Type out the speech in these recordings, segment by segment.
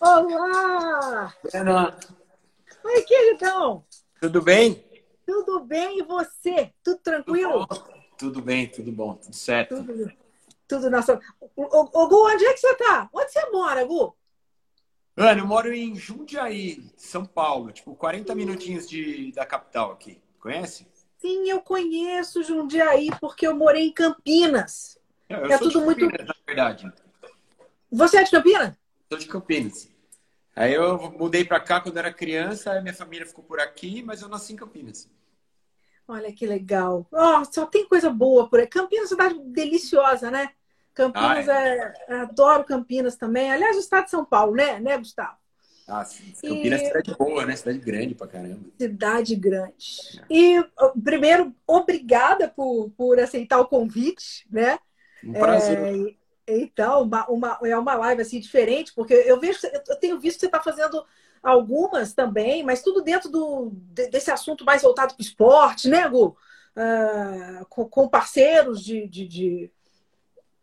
Olá! Ana, Oi, queridão! tudo bem? Tudo bem e você? Tudo tranquilo? Tudo bem, tudo bom, tudo certo. Tudo, tudo nossa. Ô, ô, Gu, onde é que você tá? Onde você mora, Gu? Ana, eu moro em Jundiaí, São Paulo, tipo 40 minutinhos de, da capital aqui. Conhece? Sim, eu conheço Jundiaí porque eu morei em Campinas. Eu É sou tudo de muito- Campinas, na verdade. Você é de Campinas? Sou de Campinas. Aí eu mudei pra cá quando era criança, aí minha família ficou por aqui, mas eu nasci em Campinas. Olha que legal. Ó, só tem coisa boa por aí. Campinas é uma cidade deliciosa, né? Campinas Ah, é... Adoro Campinas também. Aliás, o estado de São Paulo, né, né Gustavo? Ah. Campinas é E- cidade boa, né? Cidade grande pra caramba. Cidade grande. E, ó, primeiro, obrigada por, por aceitar o convite, né? Um prazer. É, então, uma, uma- é uma live assim diferente, porque eu vejo, eu tenho visto que você está fazendo algumas também, mas tudo dentro do, de- desse assunto mais voltado para o esporte, né, Gu? Ah, com, com parceiros de, de, de-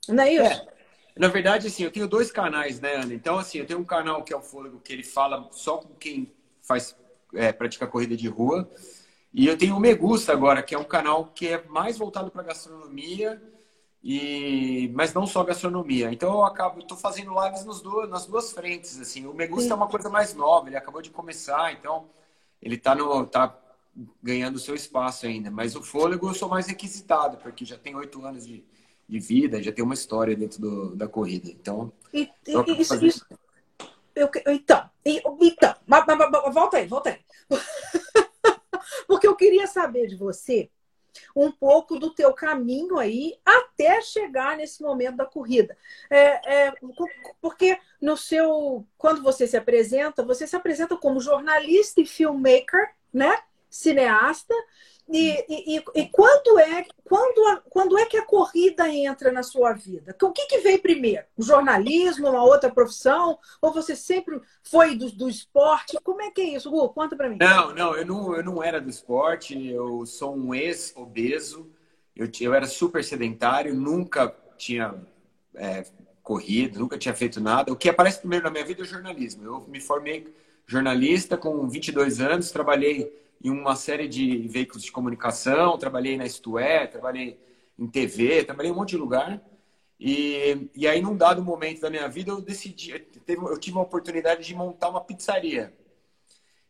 Não é isso? É. Na verdade, assim, eu tenho dois canais, né, Ana? Então, assim, eu tenho um canal que é o Fôlego, que ele fala só com quem faz, é, pratica corrida de rua. E eu tenho o Me Gusta agora, que é um canal que é mais voltado para gastronomia, e mas não só gastronomia. Então eu acabo, estou fazendo lives nos duas, nas duas frentes, assim. O Me Gusta Sim. é uma coisa mais nova, ele acabou de começar, então ele está no, tá ganhando seu espaço ainda. Mas o Fôlego eu sou mais requisitado, porque já tem oito anos de, de vida, já tem uma história dentro do, da corrida. Então, E, eu isso, isso- eu então, então, mas- mas- mas- volta aí, volta aí. Porque eu queria saber de você um pouco do teu caminho aí até chegar nesse momento da corrida. É, é, porque no seu, quando você se apresenta, você se apresenta como jornalista e filmmaker, né? Cineasta. E, e, quando é quando, quando é que a corrida entra na sua vida? O que, que veio primeiro? O jornalismo, uma outra profissão? Ou você sempre foi do, do esporte? Como é que é isso, Gu? Conta pra mim. Não, não, eu não, eu não era do esporte, eu sou um ex-obeso, eu, eu era super sedentário, nunca tinha é, corrido, nunca tinha feito nada. O que aparece primeiro na minha vida é o jornalismo. Eu me formei jornalista com 22 anos, trabalhei em uma série de veículos de comunicação, trabalhei na Isto É, trabalhei em TV, trabalhei em um monte de lugar. E, e aí, num dado momento da minha vida, eu decidi, eu tive a oportunidade de montar uma pizzaria.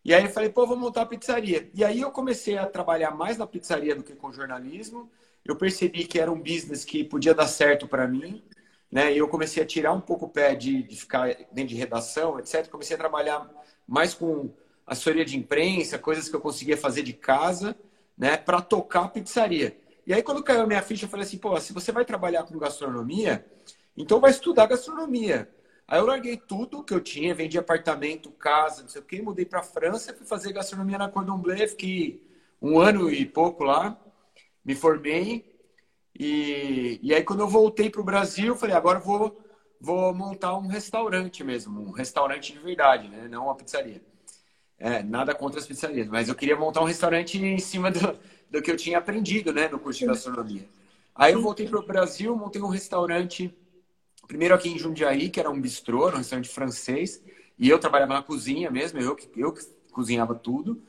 E aí eu falei, pô, vou montar a pizzaria. E aí eu comecei a trabalhar mais na pizzaria do que com jornalismo. Eu percebi que era um business que podia dar certo para mim, né? E eu comecei a tirar um pouco o pé de, de ficar dentro de redação, etc. Comecei a trabalhar mais com assessoria de imprensa, coisas que eu conseguia fazer de casa, né, para tocar a pizzaria. E aí quando caiu a minha ficha, eu falei assim, pô, se você vai trabalhar com gastronomia, então vai estudar gastronomia. Aí eu larguei tudo que eu tinha, vendi apartamento, casa, não sei o quê, mudei para França, fui fazer gastronomia na Cordon Bleu, fiquei um ano e pouco lá, me formei. E, e aí quando eu voltei para o Brasil, falei, agora vou, vou montar um restaurante mesmo, um restaurante de verdade, né? não uma pizzaria. É, nada contra as pizzarias, mas eu queria montar um restaurante em cima do, do que eu tinha aprendido né, no curso de gastronomia. Aí eu voltei para o Brasil, montei um restaurante primeiro aqui em Jundiaí, que era um bistrô, um restaurante francês, e eu trabalhava na cozinha mesmo, eu que, eu que cozinhava tudo.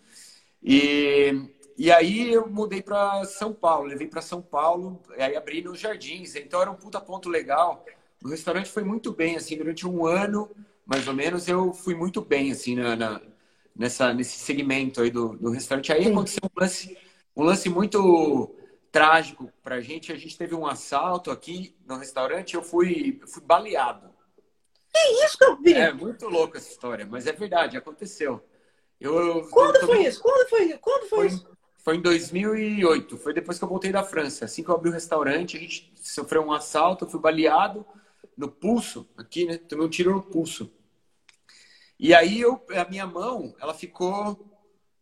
E, e aí eu mudei para São Paulo, levei para São Paulo, e aí abri nos Jardins, então era um puta ponto legal. O restaurante foi muito bem, assim, durante um ano, mais ou menos, eu fui muito bem, assim, na, na- nessa, nesse segmento aí do, do restaurante. Aí Sim. aconteceu um lance, um lance muito trágico pra gente. A gente teve um assalto aqui no restaurante, eu fui, eu fui baleado. Isso que eu vi. É muito louco essa história, mas é verdade, aconteceu. Eu, eu Quando tô- foi isso? Quando foi, quando foi, Foi, isso? foi em 2008, foi depois que eu voltei da França. Assim que eu abri o restaurante, a gente sofreu um assalto, eu fui baleado no pulso, aqui, né? Tomei um tiro no pulso. E aí eu, a minha mão, ela ficou.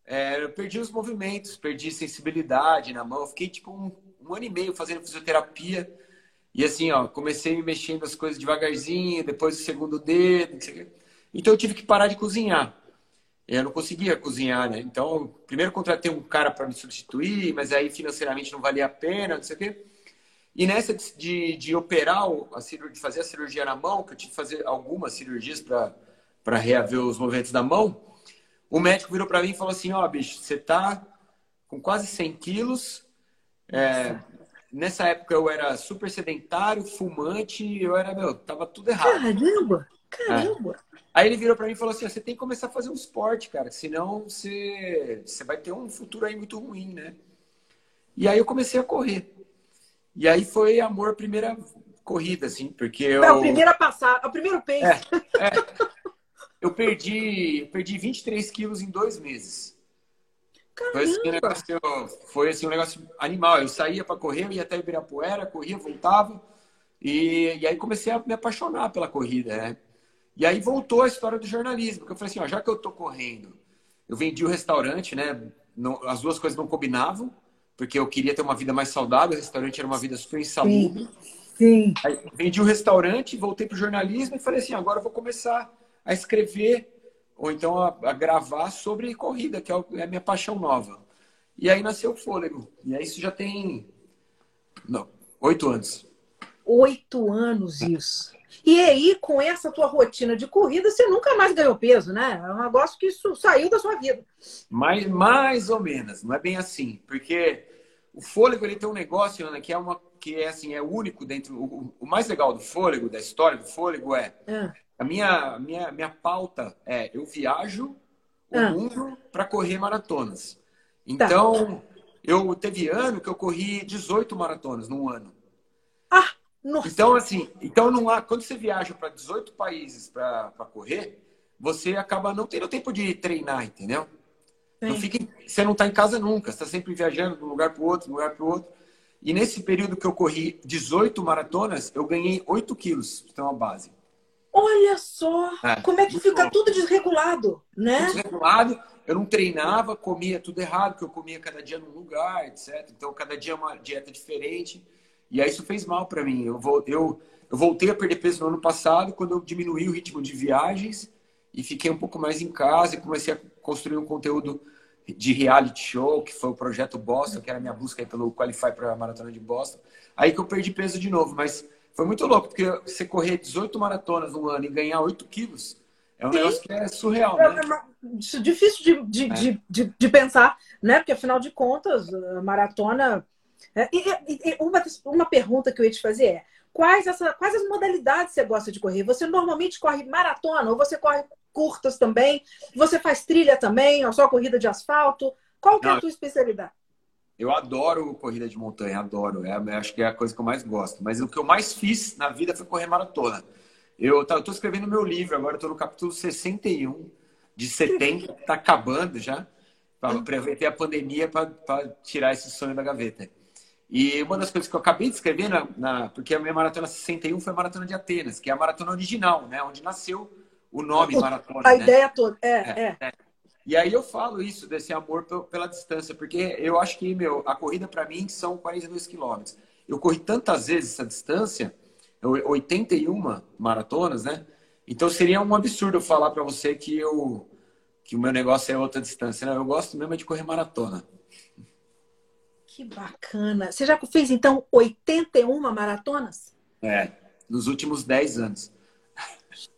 é, eu perdi os movimentos, perdi sensibilidade na mão. Eu fiquei tipo um, um ano e meio fazendo fisioterapia. E assim, ó, comecei mexendo as coisas devagarzinho, depois o segundo dedo. Então eu tive que parar de cozinhar. Eu não conseguia cozinhar, né? Então, primeiro contratei um cara para me substituir, mas aí financeiramente não valia a pena, não sei o quê. E nessa de, de operar, a cirurgia, de fazer a cirurgia na mão, que eu tive que fazer algumas cirurgias para reaver os movimentos da mão, o médico virou para mim e falou assim: Ó, oh, bicho, você tá com quase 100 quilos. É, nessa época eu era super sedentário, fumante, eu era, meu, tava tudo errado. Caramba! Caramba! É. Aí ele virou para mim e falou assim: você tem que começar a fazer um esporte, cara, senão você, você vai ter um futuro aí muito ruim, né? E aí eu comecei a correr. E aí foi amor à primeira corrida, assim, porque eu. É a primeira passada, o primeiro pace. É, é. Eu perdi, perdi 23 quilos em dois meses. Foi assim, um negócio, foi assim, um negócio animal. Eu saía para correr, eu ia até Ibirapuera, corria, voltava. E, e aí comecei a me apaixonar pela corrida, né? E aí voltou a história do jornalismo, que eu falei assim, ó, já que eu tô correndo, eu vendi o restaurante, né? Não, as duas coisas não combinavam, porque eu queria ter uma vida mais saudável, o restaurante era uma vida super insalubre. Sim. Sim. Aí vendi o restaurante, voltei pro jornalismo e falei assim, agora eu vou começar a escrever ou então a, a gravar sobre corrida, que é, é a minha paixão nova. E aí nasceu o Fôlego. E aí isso já tem não, oito anos. Oito anos isso. E aí, com essa tua rotina de corrida, você nunca mais ganhou peso, né? É um negócio que isso saiu da sua vida. Mais, mais ou menos, não é bem assim. Porque o fôlego ele tem um negócio, Ana, que é uma que é assim, é único dentro. O, o mais legal do fôlego, da história do fôlego, é, é. A minha, minha, minha pauta é eu viajo o ah. mundo para correr maratonas. Tá. Então, tá. eu teve ano que eu corri 18 maratonas num ano. Ah! Nossa. Então, assim, então não há, quando você viaja para 18 países para correr, você acaba não tendo tempo de treinar, entendeu? Não fica, você não está em casa nunca, você está sempre viajando de um lugar para o outro, de um lugar para o outro. E nesse período que eu corri 18 maratonas, eu ganhei 8 quilos, então uma base. Olha só! É, como é que fica tudo desregulado, né? Desregulado, eu não treinava, comia tudo errado, porque eu comia cada dia num lugar, etc. Então, cada dia uma dieta diferente. E aí isso fez mal para mim. Eu, eu, eu voltei a perder peso no ano passado, quando eu diminuí o ritmo de viagens e fiquei um pouco mais em casa e comecei a construir um conteúdo de reality show, que foi o projeto Boston, que era a minha busca pelo Qualify para a maratona de Boston. Aí que eu perdi peso de novo, mas foi muito louco, porque você correr 18 maratonas no ano e ganhar 8 quilos é um Sim. negócio que é surreal, né? É, é difícil de, de, é. de, de, pensar, né? Porque afinal de contas, a maratona é, e, e, uma, uma pergunta que eu ia te fazer é: quais, essa, quais as modalidades você gosta de correr? Você normalmente corre maratona ou você corre curtas também? Você faz trilha também, ou só corrida de asfalto? Qual que é a tua especialidade? Eu adoro corrida de montanha, adoro. É, acho que é a coisa que eu mais gosto. Mas o que eu mais fiz na vida foi correr maratona. Eu estou escrevendo meu livro agora, estou no capítulo 61 de setembro, está acabando já. Aproveitei a pandemia para tirar esse sonho da gaveta. E uma das coisas que eu acabei de escrever, na, na, porque a minha maratona 61 foi a maratona de Atenas, que é a maratona original, né? Onde nasceu o nome maratona. A né? ideia toda, é, é, é, E aí eu falo isso, desse amor pela distância, porque eu acho que, meu, a corrida para mim são 42 quilômetros. Eu corri tantas vezes essa distância, 81 maratonas, né? Então seria um absurdo eu falar para você que, eu, que o meu negócio é outra distância. Né? Eu gosto mesmo de correr maratona. Que bacana. Você já fez, então, 81 maratonas? É, nos últimos 10 anos.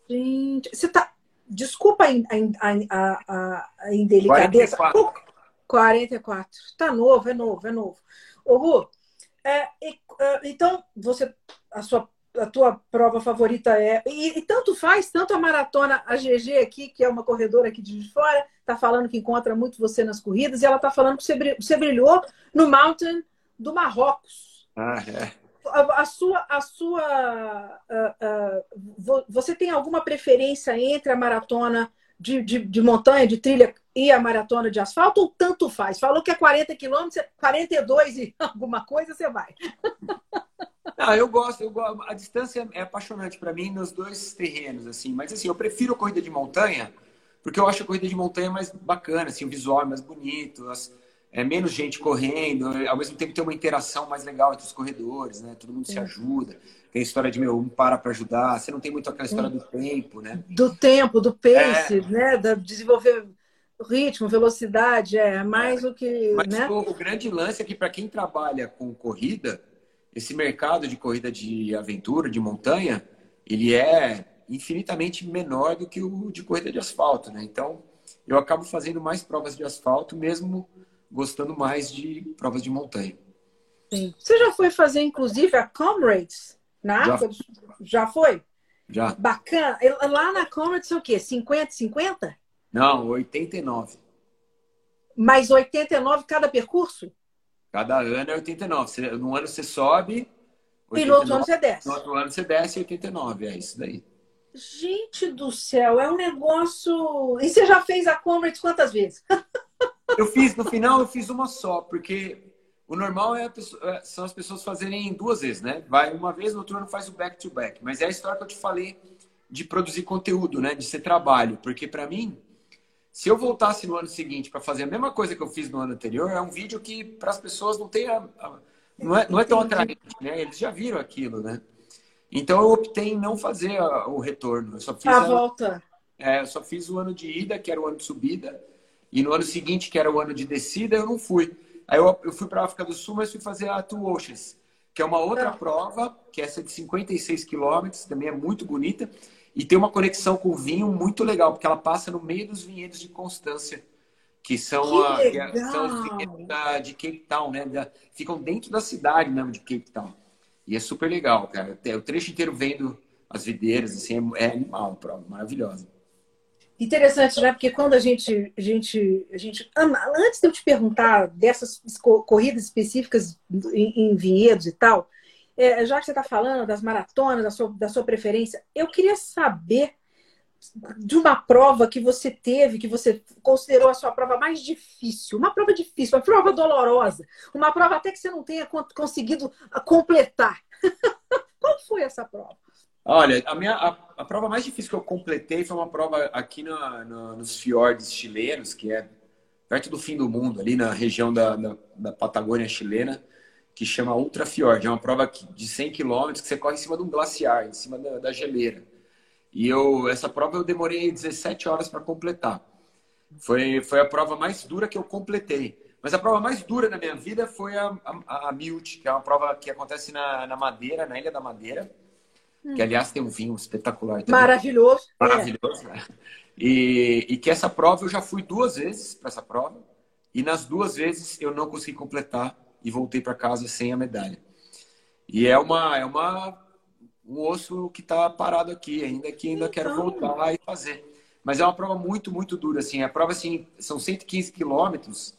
Gente, você tá. Desculpa a, a, a, a indelicadeza. 44. 44. Tá novo, é novo, é novo. Ô, Ru, é, é, então, você, a sua a tua prova favorita é. E, e, tanto faz, tanto a maratona, a GG aqui, que é uma corredora aqui de fora, está falando que encontra muito você nas corridas, e ela está falando que você brilhou no Mountain do Marrocos. Ah, é. A, a sua. A sua você tem alguma preferência entre a maratona de, de, de, montanha, de trilha e a maratona de asfalto, ou tanto faz? Falou que é 40 quilômetros, 42 e alguma coisa, você vai. Não, eu gosto, eu. A distância é apaixonante para mim nos dois terrenos, assim. Mas assim, eu prefiro a corrida de montanha, porque eu acho a corrida de montanha mais bacana, assim, o visual é mais bonito, as, é menos gente correndo, ao mesmo tempo tem uma interação mais legal entre os corredores, né? Todo mundo se ajuda. Tem a história de meu, um para para ajudar. Você não tem muito aquela história do tempo, né? Do tempo, do pace, é... né? Da desenvolver ritmo, velocidade, é mais é. o que. Mas né? o, o grande lance é que para quem trabalha com corrida esse mercado de corrida de aventura, de montanha, ele é infinitamente menor do que o de corrida de asfalto, né? Então, eu acabo fazendo mais provas de asfalto, mesmo gostando mais de provas de montanha. Sim. Você já foi fazer, inclusive, a Comrades na já. Já foi? Já. Bacana. Lá na Comrades é o quê? 50, 50? Não, 89. Mais 89 cada percurso? Cada ano é 89. No ano você sobe. 89, e no outro ano você desce. No outro ano você desce 89, é isso daí. Gente do céu, é um negócio. E você já fez a Comrades quantas vezes? eu fiz, no final eu fiz uma só, porque o normal é pessoa, é, são as pessoas fazerem duas vezes, né? Vai uma vez, no outro ano faz o back-to-back. -back. Mas é a história que eu te falei de produzir conteúdo, né? De ser trabalho. Porque para mim, se eu voltasse no ano seguinte para fazer a mesma coisa que eu fiz no ano anterior, é um vídeo que para as pessoas não tem a, a, não, é, não é tão atraente, né? Eles já viram aquilo, né? Então eu optei em não fazer a, o retorno. Eu só fiz a, a volta. É, eu só fiz o ano de ida, que era o ano de subida, e no ano seguinte, que era o ano de descida, eu não fui. Aí eu, eu fui para a África do Sul, mas fui fazer a Two Oceans, que é uma outra é. prova, que é essa de 56 quilômetros, também é muito bonita. E tem uma conexão com o vinho muito legal, porque ela passa no meio dos vinhedos de Constância, que são, que a, que são os vinhedos da, de Cape Town, né? Da, ficam dentro da cidade mesmo de Cape Town. E é super legal, cara. O trecho inteiro vendo as videiras, assim, é, é animal, prova, maravilhosa. Interessante, né? Porque quando a gente, a gente, a gente, antes de eu te perguntar dessas corridas específicas em, em vinhedos e tal, é, já que você está falando das maratonas, da sua, da sua preferência, eu queria saber de uma prova que você teve, que você considerou a sua prova mais difícil, uma prova difícil, uma prova dolorosa, uma prova até que você não tenha conseguido completar. Qual foi essa prova? Olha, a minha a, a, prova mais difícil que eu completei foi uma prova aqui no, no, nos fiordes chilenos, que é perto do fim do mundo, ali na região da, da, da Patagônia chilena que chama Ultra Fjord. É uma prova de 100 km que você corre em cima de um glaciar, em cima da, da geleira. E eu, essa prova eu demorei 17 horas para completar. Foi, foi a prova mais dura que eu completei. Mas a prova mais dura da minha vida foi a, a, a Milt, que é uma prova que acontece na, na Madeira, na Ilha da Madeira. Que, aliás, tem um vinho espetacular. Também. Maravilhoso. Maravilhoso, é. né? E, e que essa prova eu já fui duas vezes para essa prova. E nas duas vezes eu não consegui completar e voltei para casa sem a medalha. E é uma é uma um osso que está parado aqui, ainda que ainda então... quero voltar e fazer. Mas é uma prova muito, muito dura. Assim. A prova assim, são 115 quilômetros,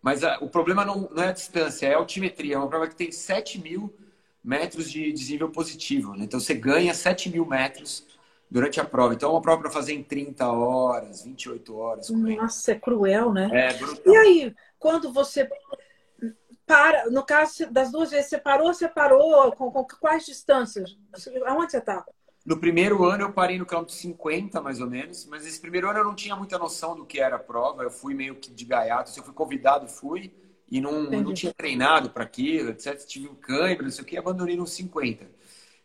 mas a, o problema não, não é a distância, é a altimetria. É uma prova que tem 7 mil metros de desnível positivo. Né? Então você ganha 7 mil metros durante a prova. Então é uma prova para fazer em 30 horas, 28 horas. Nossa, é cruel, né? É brutal. E aí, quando você para, no caso das duas vezes, você parou, você parou com, com quais distâncias? Aonde você estava? No primeiro ano eu parei no quilômetro 50, mais ou menos, mas esse primeiro ano eu não tinha muita noção do que era a prova, eu fui meio que de gaiato, se eu fui convidado, fui, e não, não tinha treinado para aquilo, etc. Tive um cãibra, não sei o que, abandonei no 50.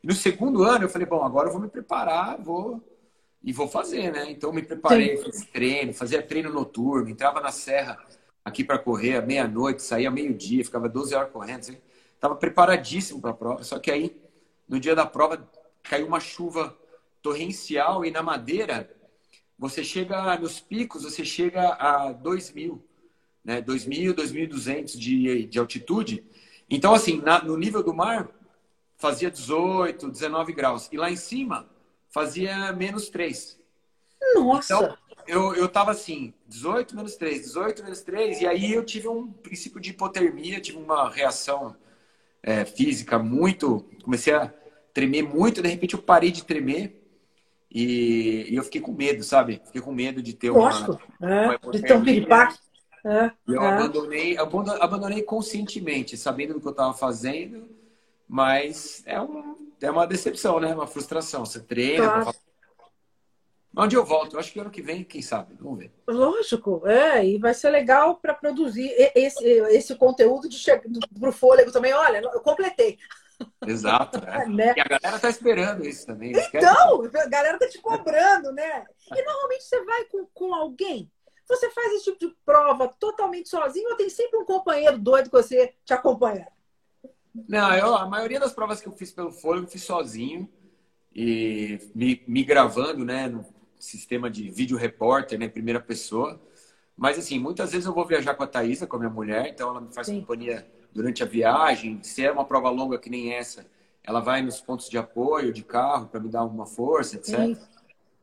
E no segundo ano eu falei, bom, agora eu vou me preparar, vou e vou fazer, né? Então me preparei, Sim. fiz treino, fazia treino noturno, entrava na serra aqui para correr à meia-noite, saía meio-dia, ficava 12 horas correndo. Assim. Tava preparadíssimo para a prova. Só que aí, no dia da prova, caiu uma chuva torrencial e na madeira, você chega nos picos, você chega a 2 mil, né? 2.000, 2.200 de, de altitude. Então, assim, na, no nível do mar, fazia 18, 19 graus. E lá em cima, fazia menos 3. Nossa! Então, eu, eu tava assim, 18 menos 3, 18 menos 3, e aí eu tive um princípio de hipotermia, tive uma reação é, física muito. Comecei a tremer muito, de repente eu parei de tremer e, e eu fiquei com medo, sabe? Fiquei com medo de ter Lógico, uma. É, uma de ter um piripaque. É, eu é. abandonei, abandonei conscientemente, sabendo do que eu estava fazendo, mas é, um, é uma decepção, né? Uma frustração. Você treina, claro. Onde eu volto? Eu acho que ano que vem, quem sabe? Vamos ver. Lógico, é, e vai ser legal para produzir esse, esse conteúdo de para o fôlego também. Olha, eu completei. Exato, né? né? E a galera tá esperando isso também. Eles então, querem... a galera tá te cobrando, né? E normalmente você vai com, com alguém, você faz esse tipo de prova totalmente sozinho ou tem sempre um companheiro doido que você te acompanha? Não, eu, a maioria das provas que eu fiz pelo fôlego eu fiz sozinho e me, me gravando, né, no sistema de vídeo repórter, né, primeira pessoa. Mas assim, muitas vezes eu vou viajar com a Thaisa, com a minha mulher, então ela me faz Sim. companhia durante a viagem. Se é uma prova longa que nem essa, ela vai nos pontos de apoio de carro para me dar uma força, etc. Sim.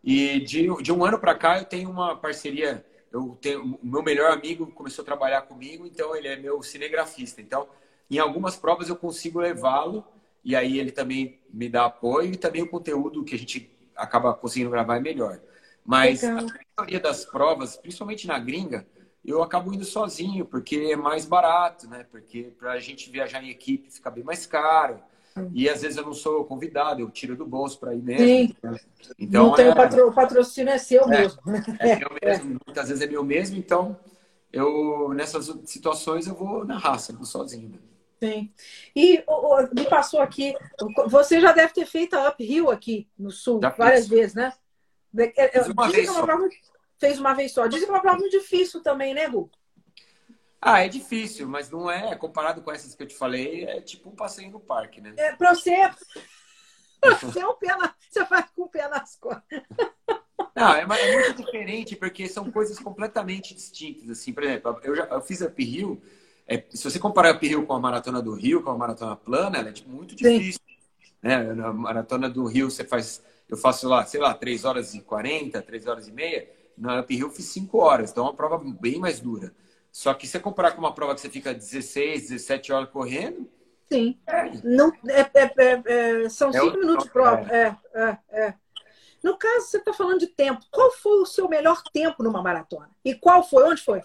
E de, de um ano para cá eu tenho uma parceria. Eu tenho o meu melhor amigo começou a trabalhar comigo, então ele é meu cinegrafista. Então, em algumas provas eu consigo levá-lo e aí ele também me dá apoio e também o conteúdo que a gente acaba conseguindo gravar é melhor. Mas Legal. a maioria das provas, principalmente na gringa, eu acabo indo sozinho, porque é mais barato, né? Porque para a gente viajar em equipe fica bem mais caro. E às vezes eu não sou convidado, eu tiro do bolso para ir mesmo. Sim. Então, não tem é... patro... o patrocínio é seu é, mesmo. É meu mesmo. Muitas vezes é meu mesmo, então eu nessas situações eu vou na raça, vou sozinho. Né? Sim. E me passou aqui, você já deve ter feito a uphill aqui no sul já várias fiz. vezes, né? Fiz uma vez uma prova, fez uma vez só. Dizem que é uma prova muito difícil também, né, Gu? Ah, é difícil, mas não é, comparado com essas que eu te falei, é tipo um passeio no parque, né? É, pra você, você, é um pé na, você faz com o pé nas costas. Não, é, é, muito diferente, porque são coisas completamente distintas. Assim, por exemplo, eu, já, eu fiz a Rio, é, se você comparar a Rio com a Maratona do Rio, com a Maratona plana, ela é tipo, muito difícil. Né? Na Maratona do Rio, você faz, eu faço lá, sei lá, 3 horas e 40, 3 horas e meia. Na Up Rio, eu fiz 5 horas, então é uma prova bem mais dura. Só que se você comparar com uma prova que você fica 16, 17 horas correndo. Sim. É. Não, é, é, é, é são 5 é minutos de prova. É. é, é, No caso, você está falando de tempo. Qual foi o seu melhor tempo numa maratona? E qual foi? Onde foi?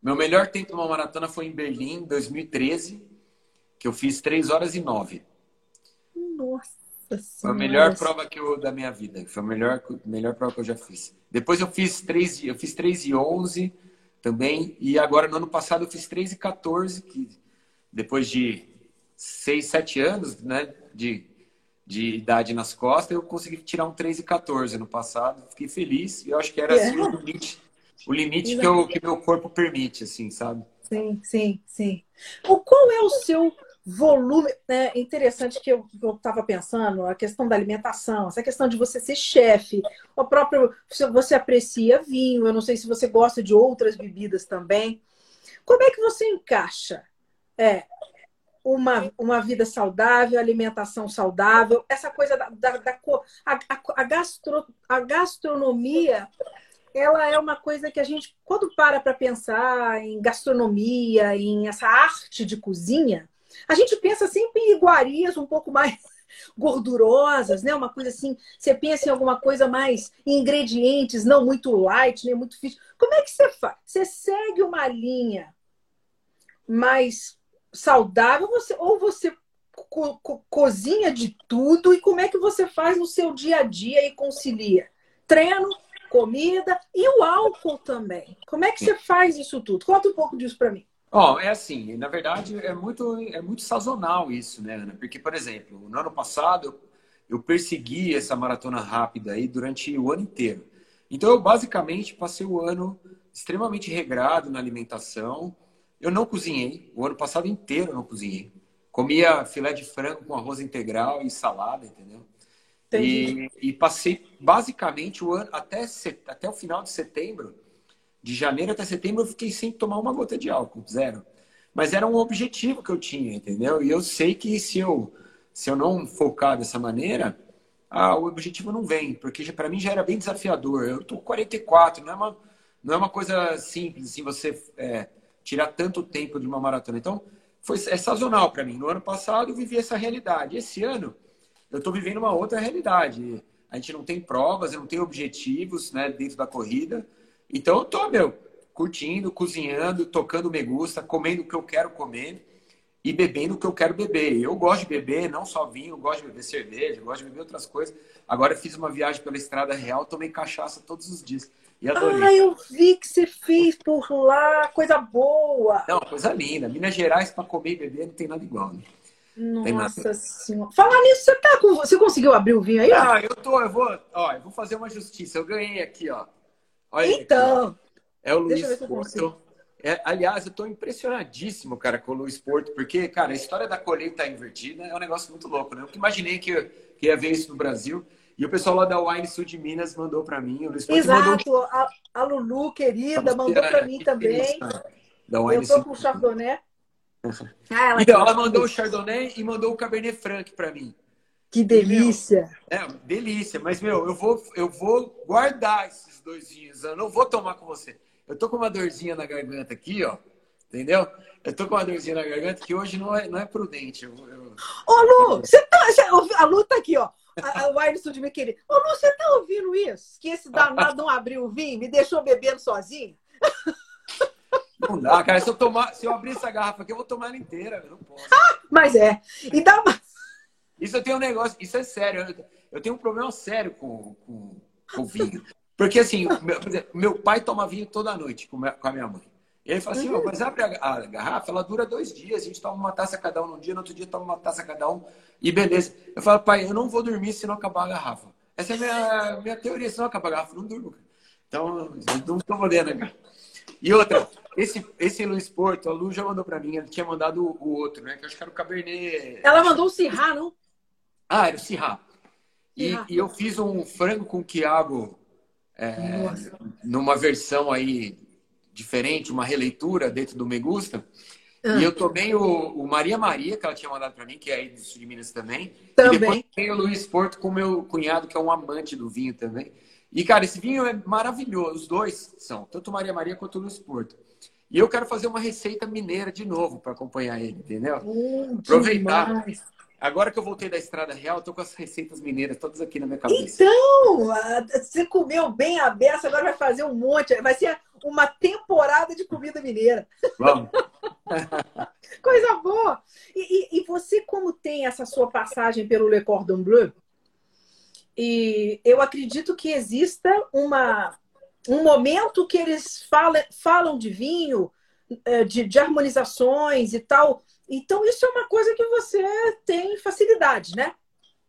Meu melhor tempo numa maratona foi em Berlim, em 2013, que eu fiz 3 horas e 9. Nossa Senhora. Foi a melhor prova que eu, da minha vida. Foi a melhor, melhor prova que eu já fiz. Depois eu fiz 3, eu fiz 3 e 11 também. E agora, no ano passado, eu fiz 3 e 14, que depois de 6, 7 anos né, de, de idade nas costas, eu consegui tirar um 3 e 14 no passado. Fiquei feliz. E eu acho que era assim, o limite, o limite que, eu, que meu corpo permite, assim, sabe? Sim, sim, sim. O, qual é o seu volume. É interessante que eu estava pensando, a questão da alimentação, essa questão de você ser chefe, o próprio. Você aprecia vinho, eu não sei se você gosta de outras bebidas também. Como é que você encaixa é, uma, uma vida saudável, alimentação saudável, essa coisa da, da, da a, a, gastro, a gastronomia ela é uma coisa que a gente, quando para para pensar em gastronomia, em essa arte de cozinha, a gente pensa sempre em iguarias um pouco mais gordurosas, né? Uma coisa assim, você pensa em alguma coisa mais ingredientes, não muito light, nem muito fit. Como é que você faz? Você segue uma linha mais saudável você, ou você co co cozinha de tudo e como é que você faz no seu dia a dia e concilia treino, comida e o álcool também? Como é que você faz isso tudo? Conta um pouco disso para mim. Ó, oh, é assim, na verdade é muito, é muito sazonal isso, né, Ana? Porque, por exemplo, no ano passado eu persegui essa maratona rápida aí durante o ano inteiro. Então eu basicamente passei o ano extremamente regrado na alimentação. Eu não cozinhei, o ano passado inteiro eu não cozinhei. Comia filé de frango com arroz integral e salada, entendeu? E, e, passei basicamente o ano até, até o final de setembro de janeiro até setembro eu fiquei sem tomar uma gota de álcool, zero. Mas era um objetivo que eu tinha, entendeu? E eu sei que se eu, se eu não focar dessa maneira, ah, o objetivo não vem, porque para mim já era bem desafiador. Eu tô com 44, não é uma, não é uma coisa simples assim você é, tirar tanto tempo de uma maratona. Então, foi é sazonal para mim. No ano passado eu vivi essa realidade. Esse ano eu estou vivendo uma outra realidade. A gente não tem provas, não tem objetivos né, dentro da corrida. Então eu tô, meu, curtindo, cozinhando, tocando me gusta, comendo o que eu quero comer e bebendo o que eu quero beber. Eu gosto de beber, não só vinho, eu gosto de beber cerveja, eu gosto de beber outras coisas. Agora eu fiz uma viagem pela Estrada Real, tomei cachaça todos os dias. E adorei. Ah, eu vi que você fez por lá, coisa boa. Não, coisa linda. Minas Gerais para comer e beber não tem nada igual, né? Nossa senhora. Falar nisso, você tá com. Você conseguiu abrir o vinho aí? Ah, eu tô, eu vou, ó, eu vou fazer uma justiça. Eu ganhei aqui, ó. Olha então. É o Luiz Porto. É, aliás, eu estou impressionadíssimo, cara, com o Luiz Porto, porque, cara, a história da colheita invertida é um negócio muito louco, né? Eu imaginei que, eu, que ia ver isso no Brasil. E o pessoal lá da Wine Sul de Minas mandou para mim. O Luiz Porto Exato, mandou... a, a Lulu, querida, mandou para mim também. Da Wine eu tô com o Chardonnay. Ah, ela então, ela mandou o Chardonnay e mandou o Cabernet Franc para mim. Que delícia! Meu, é, delícia. Mas, meu, eu vou, eu vou guardar esses dois vinhos. Eu não vou tomar com você. Eu tô com uma dorzinha na garganta aqui, ó. Entendeu? Eu tô com uma dorzinha na garganta que hoje não é, não é prudente. Eu, eu... Ô, Lu, você tá. A Lu tá aqui, ó. O Wilson de me querer. Ô, Lu, você tá ouvindo isso? Que esse danado não abriu o vinho, me deixou bebendo sozinho? Não dá, cara. Se eu, tomar, se eu abrir essa garrafa aqui, eu vou tomar ela inteira. Eu não posso. Ah, mas é. E dá uma... Isso eu tenho um negócio, isso é sério. Eu, tenho um problema sério com, com, com vinho. Porque assim, meu, meu, pai toma vinho toda noite com, com a minha mãe. E ele fala assim, uhum. mas abre a, a, garrafa, ela dura dois dias, a gente toma uma taça cada um num dia, no outro dia toma uma taça cada um, e beleza. Eu falo, pai, eu não vou dormir se não acabar a garrafa. Essa é a minha, minha teoria, se não acabar a garrafa, não durmo. Então, não estou podendo, cara. E outra, esse, esse Luiz Porto, a Lu já mandou para mim, ele tinha mandado o, outro, né? Que eu acho que era o Cabernet. Ela mandou o Sirá, não? Ah, era o Sirá. E, e, eu fiz um frango com quiabo é, numa versão aí diferente, uma releitura dentro do Me Gusta. Ah. E eu tomei o, o, Maria Maria, que ela tinha mandado para mim, que é aí do sul de Minas também. Também. E depois tem o Luiz Porto com meu cunhado, que é um amante do vinho também. E, cara, esse vinho é maravilhoso. Os dois são, tanto Maria Maria quanto o Luiz Porto. E eu quero fazer uma receita mineira de novo para acompanhar ele, entendeu? Hum, Aproveitar. Demais. Agora que eu voltei da Estrada Real, eu tô com as receitas mineiras todas aqui na minha cabeça. Então, você comeu bem a beça, agora vai fazer um monte. Vai ser uma temporada de comida mineira. Vamos. Coisa boa. E, e, e, você, como tem essa sua passagem pelo Le Cordon Bleu, e eu acredito que exista uma, um momento que eles falam, falam de vinho, eh, de, de harmonizações e tal, então, isso é uma coisa que você tem facilidade, né?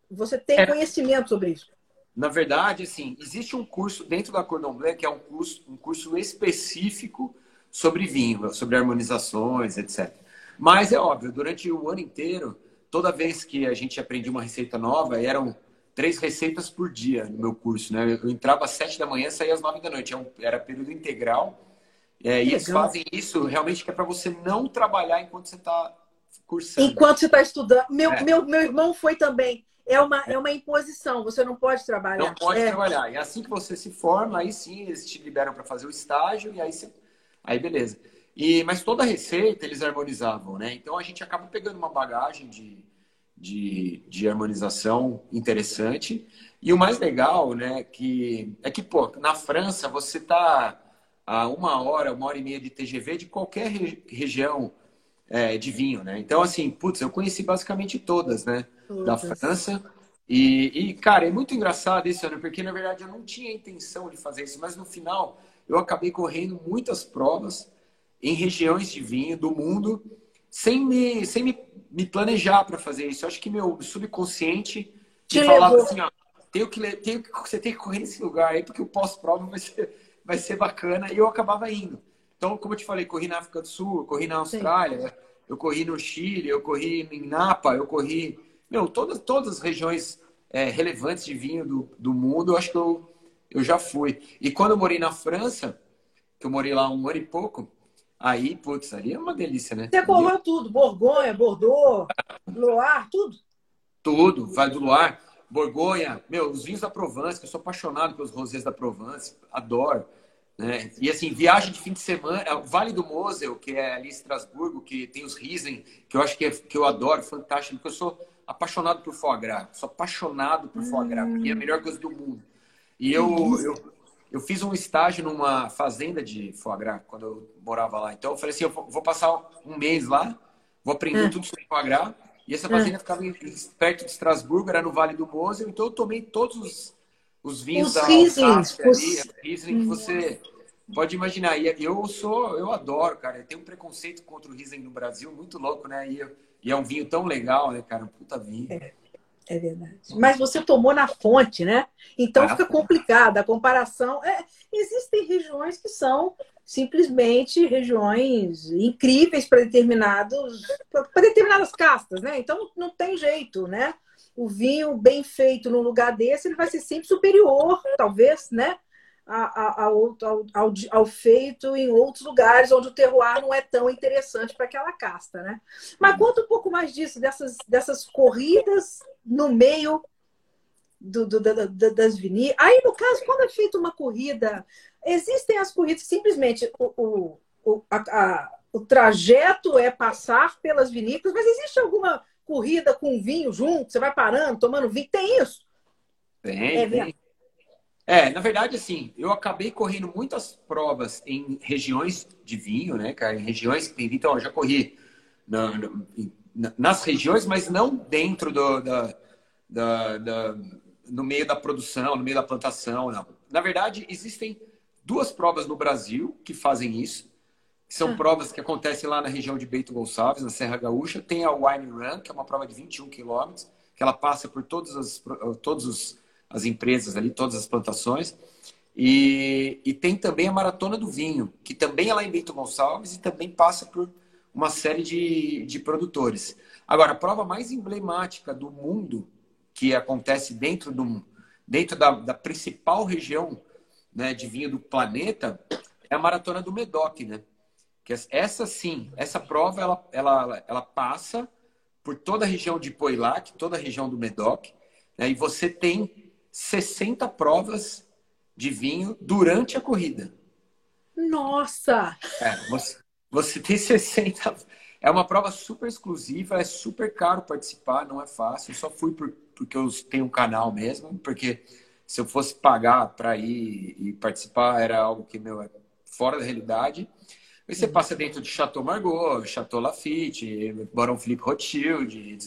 Você tem é. conhecimento sobre isso. Na verdade, assim, existe um curso dentro da Cordon Bleu que é um curso, um curso específico sobre vinho, sobre harmonizações, etc. Mas é óbvio, durante o ano inteiro, toda vez que a gente aprendia uma receita nova, eram três receitas por dia no meu curso, né? Eu entrava às sete da manhã, saía às nove da noite. É era período integral. É, e eles fazem isso realmente que é para você não trabalhar enquanto você está cursando. Enquanto você está estudando. Meu, é. meu, meu irmão foi também. É uma, é uma imposição, você não pode trabalhar. Não pode é. trabalhar. E assim que você se forma, aí sim eles te liberam para fazer o estágio e aí você... aí beleza. E, mas toda a receita eles harmonizavam, né? Então a gente acaba pegando uma bagagem de, de, de harmonização interessante. E o mais legal, né, que é que, pô, na França você tá a uma hora, uma hora e meia de TGV de qualquer re região é, de vinho, né? Então, assim, putz, eu conheci basicamente todas, né? Todas. Da França. E, e, cara, é muito engraçado isso, Ana, porque na verdade eu não tinha intenção de fazer isso, mas no final eu acabei correndo muitas provas em regiões de vinho do mundo sem me, sem me, me planejar para fazer isso. Eu acho que meu subconsciente te falava assim, ó, tenho que, tenho que, você tem que correr nesse lugar aí, porque o pós-prova vai ser, vai ser bacana, e eu acabava indo. Então, como eu te falei, corri na África do Sul, eu corri na Austrália, Sim. eu corri no Chile, eu corri em Napa, eu corri. Meu, todas, todas as regiões é, relevantes de vinho do, do mundo, eu acho que eu, eu já fui. E quando eu morei na França, que eu morei lá um ano e pouco, aí, putz, ali é uma delícia, né? Você correu tudo, Borgonha, Bordeaux, Loire, tudo? Tudo, Vale do Loire, Borgonha, meu, os vinhos da Provence, que eu sou apaixonado pelos rosés da Provence, adoro. Né? E assim, viagem de fim de semana, é Vale do Mosel, que é ali em Estrasburgo, que tem os Riesling, que eu acho que, é, que eu adoro, fantástico, porque eu sou apaixonado por foie gras, sou apaixonado por foie gras, porque é a melhor coisa do mundo. E eu, eu, eu fiz um estágio numa fazenda de foie gras, quando eu morava lá. Então eu falei assim, eu vou passar um mês lá, vou aprender hum. tudo sobre foie gras, e essa fazenda hum. ficava perto de Estrasburgo, era no Vale do Mosel, então eu tomei todos os os vinhos os da ali, Riesling que você pode imaginar. E eu sou, eu adoro, cara. Eu tenho um preconceito contra o Riesling no Brasil muito louco, né? E, e é um vinho tão legal, né, cara? Um puta vinho. É, é verdade. Mas você tomou na fonte, né? Então fica complicada a comparação. É, existem regiões que são simplesmente regiões incríveis para determinados para determinadas castas, né? Então não tem jeito, né? O vinho bem feito num lugar desse ele vai ser sempre superior, talvez, né? A, a, ao, ao, ao, feito em outros lugares onde o terroir não é tão interessante para aquela casta, né? Mas conta um pouco mais disso, dessas, dessas corridas no meio do, do, do, das vinícolas. Aí, no caso, quando é feita uma corrida, existem as corridas simplesmente o, o, a, a, o trajeto é passar pelas vinícolas, mas existe alguma corrida com vinho junto? Você vai parando, tomando vinho? Tem isso? Tem, é, tem. É, na verdade, assim, eu acabei correndo muitas provas em regiões de vinho, né, cara? Em regiões que tem vinho. Então, eu já corri na, na, nas regiões, mas não dentro do, da, da, da no meio da produção, no meio da plantação, não. Na verdade, existem duas provas no Brasil que fazem isso. Que são ah. provas que acontecem lá na região de Beito Gonçalves, na Serra Gaúcha. Tem a Wine Run, que é uma prova de 21 quilômetros, que ela passa por todas as, todas as empresas ali, todas as plantações. E, e tem também a Maratona do Vinho, que também é lá em Beito Gonçalves e também passa por uma série de, de produtores. Agora, a prova mais emblemática do mundo que acontece dentro, do, dentro da, da principal região né, de vinho do planeta é a maratona do Medoc, né? Que essa sim, essa prova ela, ela, ela passa por toda a região de Poilac, toda a região do Medoc, né, e você tem 60 provas de vinho durante a corrida. Nossa! É, você, você tem 60. É uma prova super exclusiva, é super caro participar, não é fácil. Eu só fui por, porque eu tenho um canal mesmo, porque se eu fosse pagar para ir e participar era algo que meu é fora da realidade. Aí você uhum. passa dentro de Chateau Margaux, Chateau Lafitte, Barão Felipe Rothschild,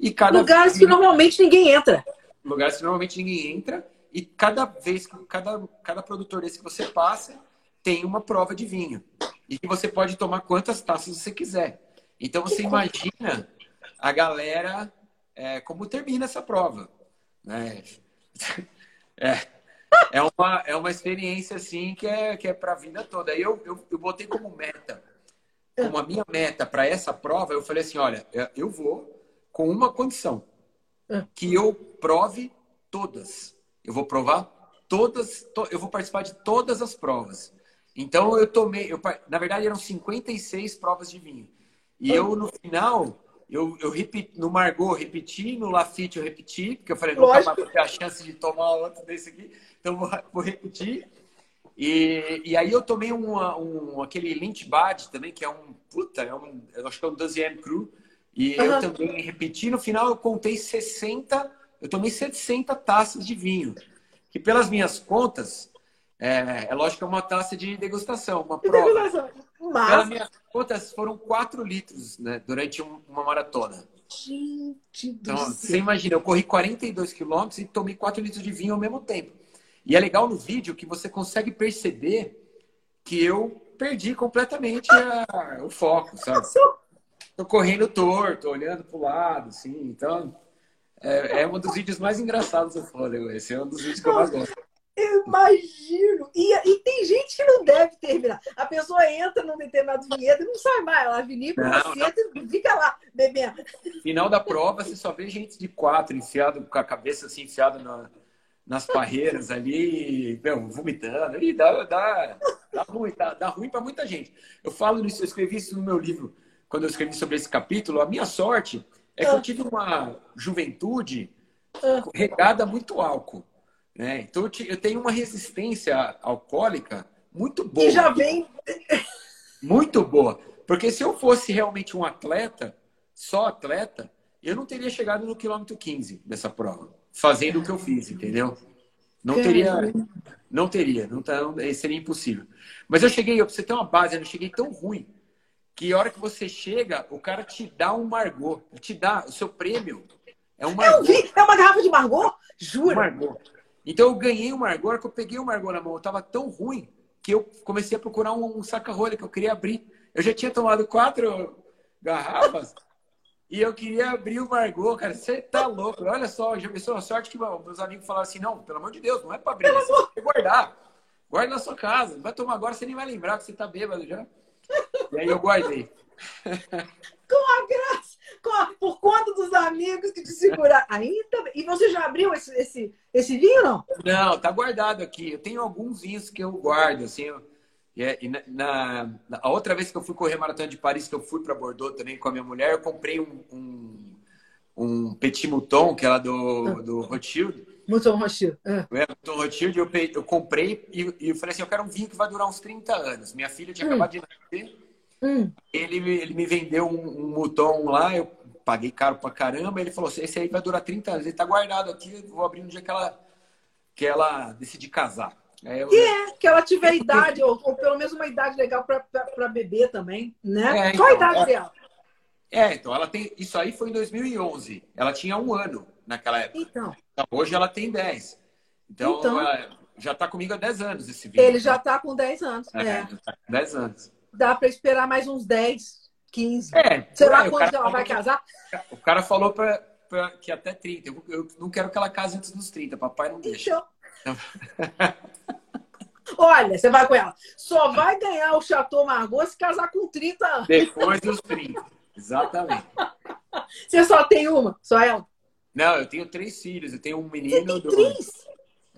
e cada lugares que normalmente ninguém entra. Lugares que normalmente ninguém entra e cada vez que cada cada produtor desse que você passa tem uma prova de vinho e que você pode tomar quantas taças você quiser. Então você imagina a galera é, como termina essa prova. Né? É, é, uma, é uma experiência assim que é, que é para a vida toda. Aí eu, eu, eu botei como meta, como a minha meta para essa prova, eu falei assim: olha, eu vou com uma condição, que eu prove todas. Eu vou provar todas, to, eu vou participar de todas as provas. Então eu tomei, eu, na verdade eram 56 provas de vinho. E eu no final eu, eu repeti, no Margot eu repeti, no Lafitte eu repeti, porque eu falei, nunca mais vou ter a chance de tomar outro desse aqui, então vou, vou repetir. E, e aí eu tomei um, um, aquele Lynch Bad também, que é um, puta, é um, eu acho que é um 12M Crew, e uhum. eu também repeti, no final eu contei 60, eu tomei 60 taças de vinho, que pelas minhas contas, é, é lógico que é uma taça de degustação, uma prova. Degustação. Mas... Pelas minhas contas, foram 4 litros né, durante um, uma maratona. Gente do então, céu. Você imagina, eu corri 42 quilômetros e tomei 4 litros de vinho ao mesmo tempo. E é legal no vídeo que você consegue perceber que eu perdi completamente a, o foco, sabe? Tô correndo torto, olhando pro lado, assim. Então, é, é um dos vídeos mais engraçados do Fôlego. Esse é um dos vídeos que eu mais gosto. Eu imagino. E, e tem gente que não deve terminar. A pessoa entra num determinado vinhedo e não sai mais. Ela vinícola não, não. fica lá bebendo. Final da prova, você só vê gente de quatro enfiado com a cabeça assim enfiada na, nas parreiras ali, meu, vomitando. E dá, dá, dá ruim, dá, dá ruim para muita gente. Eu falo nisso, eu escrevi isso no meu livro, quando eu escrevi sobre esse capítulo. A minha sorte é que eu ah. tive uma juventude ah. regada muito álcool. Né? Então eu tenho uma resistência alcoólica muito boa. E já vem. Muito boa. Porque se eu fosse realmente um atleta, só atleta, eu não teria chegado no quilômetro 15 dessa prova, fazendo o que eu fiz, entendeu? Não teria, não teria, não, tá, seria impossível. Mas eu cheguei, eu você ter uma base, eu não cheguei tão ruim que a hora que você chega, o cara te dá um Margot, te dá o seu prêmio. É um Margot. Eu vi, é uma garrafa de Margot? Jura? Margot. Então eu ganhei o Margot, agora que eu peguei o Margot na mão, eu tava tão ruim que eu comecei a procurar um, um saca-rolha que eu queria abrir. Eu já tinha tomado quatro garrafas e eu queria abrir o Margot, cara. Você tá louco. Olha só, já pensou a sorte que meus amigos falaram assim: não, pelo amor de Deus, não é para abrir, é pra guardar. guarda na sua casa. Vai tomar agora, você nem vai lembrar que você tá bêbado já. E aí eu guardei. com a graça, por conta dos amigos que te seguraram. Ainda, e você já abriu esse, esse, esse vinho, não? Não, tá guardado aqui. Eu tenho alguns vinhos que eu guardo, assim. Eu, e, na, na, na, a outra vez que eu fui correr Maratona de Paris, que eu fui para Bordeaux também com a minha mulher, eu comprei um, um, um Petit Mouton, que era do, ah. do Rothschild. Mouton Rothschild. Ah. É, Mouton Rothschild, eu, eu comprei e, e eu falei assim, eu quero um vinho que vai durar uns 30 anos. Minha filha tinha hum. acabado de nascer. Hum. Ele, ele me vendeu um, um Mouton lá, eu paguei caro pra caramba. Ele falou assim, esse aí vai durar 30 anos. Ele tá guardado aqui, vou abrir no dia que ela, que ela decidir casar. É, eu... Que é, que ela tiver idade, ou, ou, pelo menos uma idade legal para beber também, né? É, Qual a então, idade dela? É, então ela tem. Isso aí foi em 2011. Ela tinha um ano naquela época. Então. então hoje ela tem 10. Então, então já está comigo há 10 anos esse vídeo. Ele já está com 10 anos. É, é. Tá com 10 anos. Dá para esperar mais uns 10, 15. É, Será é, quando ela vai casar? O cara falou pra, pra, que até 30. Eu, eu, não quero que ela case antes dos 30. Papai não deixa. Então. Olha, você vai com ela. Só vai ganhar o Chateau Margaux se casar com 30 anos. Depois dos 30. Exatamente. Você só tem uma? Só ela? Não, eu tenho três filhos. Eu tenho um menino do. Três?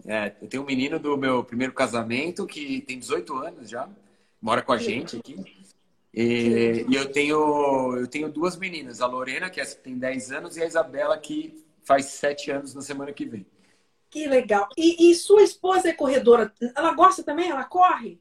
É, eu tenho um menino do meu primeiro casamento que tem 18 anos já, mora com a gente aqui. E, e, eu tenho eu tenho duas meninas, a Lorena, que tem 10 anos, e a Isabela, que faz 7 anos na semana que vem. Que legal. E, e, sua esposa é corredora? Ela gosta também? Ela corre?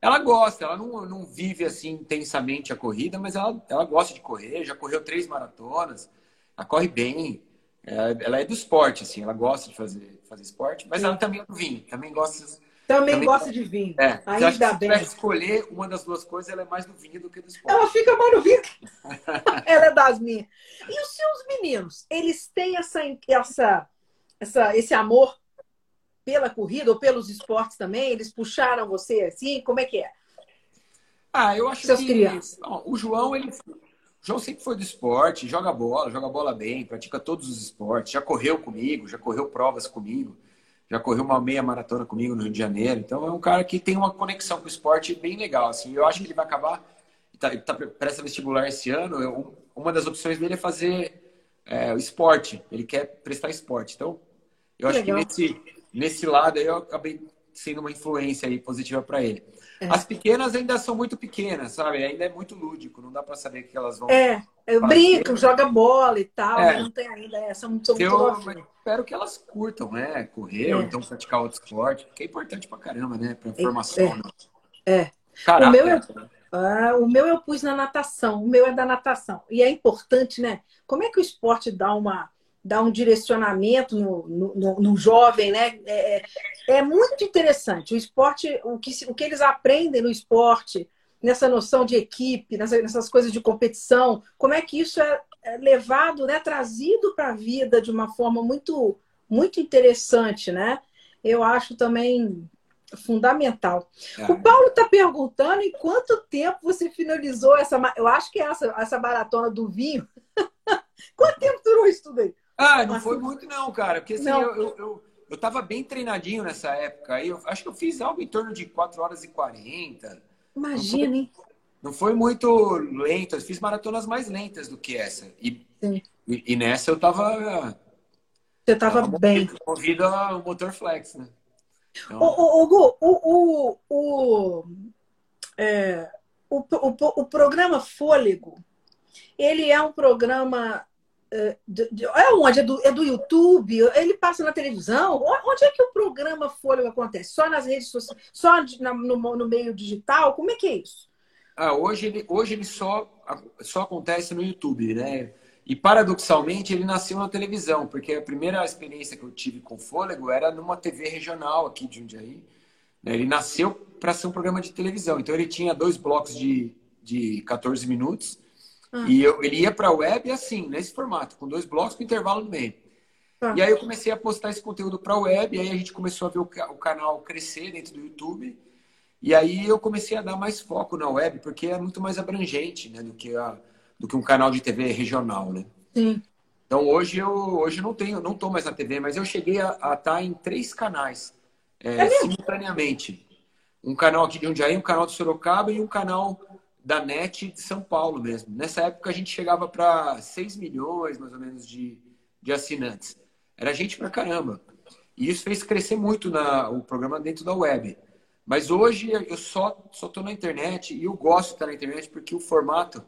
Ela gosta. Ela não, não vive assim intensamente a corrida, mas ela, ela gosta de correr. Já correu três maratonas. Ela corre bem. É, ela é do esporte, assim. Ela gosta de fazer, fazer esporte. Mas Sim. ela também é do vinho. Também gosta... Também, também gosta de vinho. É. Ainda se bem. Se escolher uma das duas coisas, ela é mais do vinho do que do esporte. Ela fica mais no vinho. ela é das minhas. E os seus meninos? Eles têm essa... essa essa, esse amor pela corrida ou pelos esportes também? Eles puxaram você assim? Como é que é? Ah, eu acho Seus que crianças. o João, ele, o João sempre foi do esporte, joga bola, joga bola bem, pratica todos os esportes, já correu comigo, já correu provas comigo, já correu uma meia maratona comigo no Rio de Janeiro. Então é um cara que tem uma conexão com o esporte bem legal. Assim, eu acho que ele vai acabar, tá, tá, presta vestibular esse ano. Eu, uma das opções dele é fazer é, o esporte. Ele quer prestar esporte. Então eu que acho legal. que nesse, nesse lado aí eu acabei sendo uma influência aí positiva para ele. É. As pequenas ainda são muito pequenas, sabe? Ainda é muito lúdico, não dá para saber o que elas vão. É, eu brinco, joga bola e tal, é. não tem ainda essa, muito, são muito eu, espero que elas curtam, né? Correr é. ou então praticar outro esporte, porque é importante pra caramba, né? Pra formação. É. Né? é. Caraca, o meu eu, ah, o meu eu pus na natação, o meu é da natação. E é importante, né? Como é que o esporte dá uma dar um direcionamento no, no, no jovem, né? É, é, muito interessante. O esporte, o que, o que eles aprendem no esporte, nessa noção de equipe, nessas, nessas coisas de competição, como é que isso é, é levado, né, trazido para a vida de uma forma muito, muito interessante, né? Eu acho também fundamental. É. O Paulo está perguntando em quanto tempo você finalizou essa. Eu acho que é essa, essa maratona do vinho. quanto tempo durou isso tudo aí? Ah, não foi muito não, cara. Porque assim, eu, eu, eu, eu tava bem treinadinho nessa época. Aí eu acho que eu fiz algo em torno de 4 horas e 40. Imagina, hein? Não foi muito lento. Eu fiz maratonas mais lentas do que essa. E, e, e, nessa eu tava... Você tava, tava bem. Movido ao motor flex, né? Então... O, o, o, Gu, o, o, o, é, o, o, o programa Fôlego, ele é um programa é, onde? É do, é do YouTube? Ele passa na televisão? Onde é que o programa Folha acontece? Só nas redes sociais? Só no, no meio digital? Como é que é isso? Ah, hoje ele, hoje ele só, só acontece no YouTube, né? E paradoxalmente ele nasceu na televisão, porque a primeira experiência que eu tive com Fôlego era numa TV regional aqui de Jundiaí. Né? Ele nasceu para ser um programa de televisão, então ele tinha dois blocos de, de 14 minutos ah. E eu, ele ia para a web assim, nesse formato, com dois blocos com intervalo no meio. Ah. E aí eu comecei a postar esse conteúdo para a web, e aí a gente começou a ver o, o canal crescer dentro do YouTube. E aí eu comecei a dar mais foco na web, porque é muito mais abrangente né, do, que a, do que um canal de TV regional, né? Sim. Então hoje eu hoje não tenho, não estou mais na TV, mas eu cheguei a estar tá em três canais é, é simultaneamente. um canal aqui de Jundiaí, um canal de Sorocaba e um canal da NET de São Paulo mesmo. Nessa época a gente chegava para 6 milhões, mais ou menos, de, de assinantes. Era gente pra caramba. E isso fez crescer muito na, o programa dentro da web. Mas hoje eu só só estou na internet e eu gosto de estar na internet porque o formato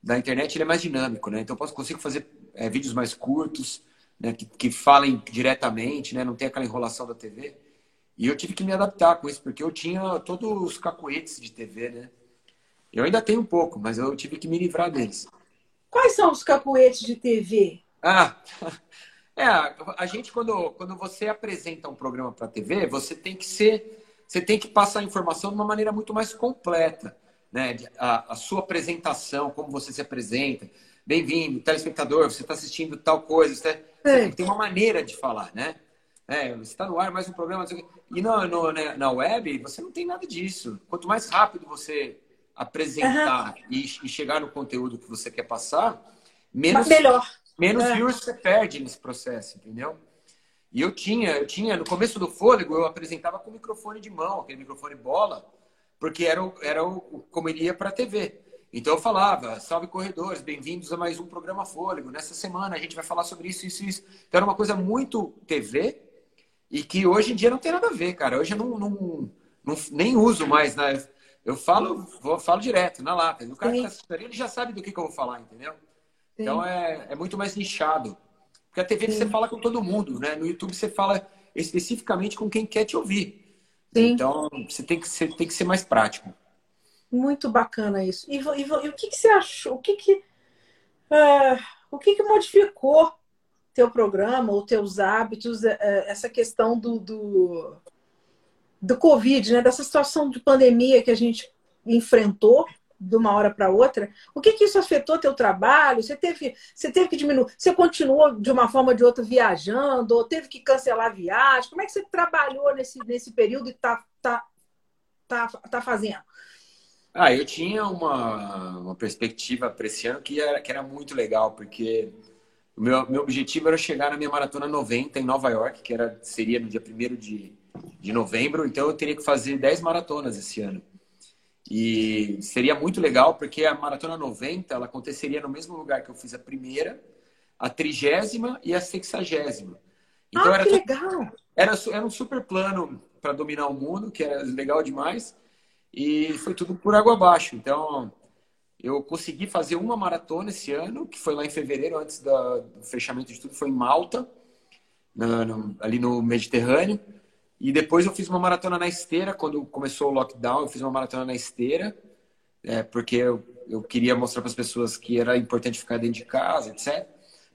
da internet é mais dinâmico, né? Então eu posso, consigo fazer é, vídeos mais curtos, né? que, que falem diretamente, né? Não tem aquela enrolação da TV. E eu tive que me adaptar com isso, porque eu tinha todos os cacoetes de TV, né? Eu ainda tenho um pouco, mas eu tive que me livrar deles. Quais são os cacoetes de TV? Ah, é, a gente quando, quando você apresenta um programa para TV, você tem que ser, você tem que passar a informação de uma maneira muito mais completa, né? A, a sua apresentação, como você se apresenta. Bem-vindo, telespectador, você está assistindo tal coisa. Você, você tem uma maneira de falar, né? É, você está no ar, mais um programa. E no, no, né, na web, você não tem nada disso. Quanto mais rápido você apresentar uhum. e, e, chegar no conteúdo que você quer passar, menos, melhor. menos é. viewers você perde nesse processo, entendeu? E eu tinha, eu tinha, no começo do fôlego, eu apresentava com microfone de mão, aquele microfone bola, porque era, o, era o, como iria para a TV. Então eu falava, salve corredores, bem-vindos a mais um programa Fôlego. Nessa semana a gente vai falar sobre isso, isso, isso. Então era uma coisa muito TV e que hoje em dia não tem nada a ver, cara. Hoje eu não, não, não nem uso mais, né? Eu falo, vou, falo direto, na lata. O cara Sim. que tá assistindo ele já sabe do que, que eu vou falar, entendeu? Sim. Então é, é muito mais nichado. Porque a TV Sim. você fala com todo mundo, né? No YouTube você fala especificamente com quem quer te ouvir. Sim. Então você tem que ser, tem que ser mais prático. Muito bacana isso. E, e, e o que, que, você achou? O que que, uh, o que, que modificou teu programa ou teus hábitos, uh, essa questão do, do do Covid, né? Dessa situação de pandemia que a gente enfrentou de uma hora para outra, o que, que isso afetou teu trabalho? Você teve, você teve que diminuir? Você continuou de uma forma ou de outra viajando? Ou teve que cancelar viagem? Como é que você trabalhou nesse, nesse período e está tá, tá, tá fazendo? Ah, eu tinha uma, uma perspectiva para esse ano que era, que era muito legal, porque o meu, meu objetivo era chegar na minha maratona 90 em Nova York, que era, seria no dia 1 de de novembro, então eu teria que fazer 10 maratonas esse ano. E seria muito legal, porque a Maratona 90 ela aconteceria no mesmo lugar que eu fiz a primeira, a trigésima e a sexagésima. Então ah, era que legal! Era, era um super plano para dominar o mundo, que era legal demais, e foi tudo por água abaixo. Então, eu consegui fazer uma maratona esse ano, que foi lá em fevereiro, antes da, do fechamento de tudo, foi em Malta, na, no, ali no Mediterrâneo. E depois eu fiz uma maratona na esteira, quando começou o lockdown, eu fiz uma maratona na esteira, é, porque eu, eu queria mostrar para as pessoas que era importante ficar dentro de casa, etc.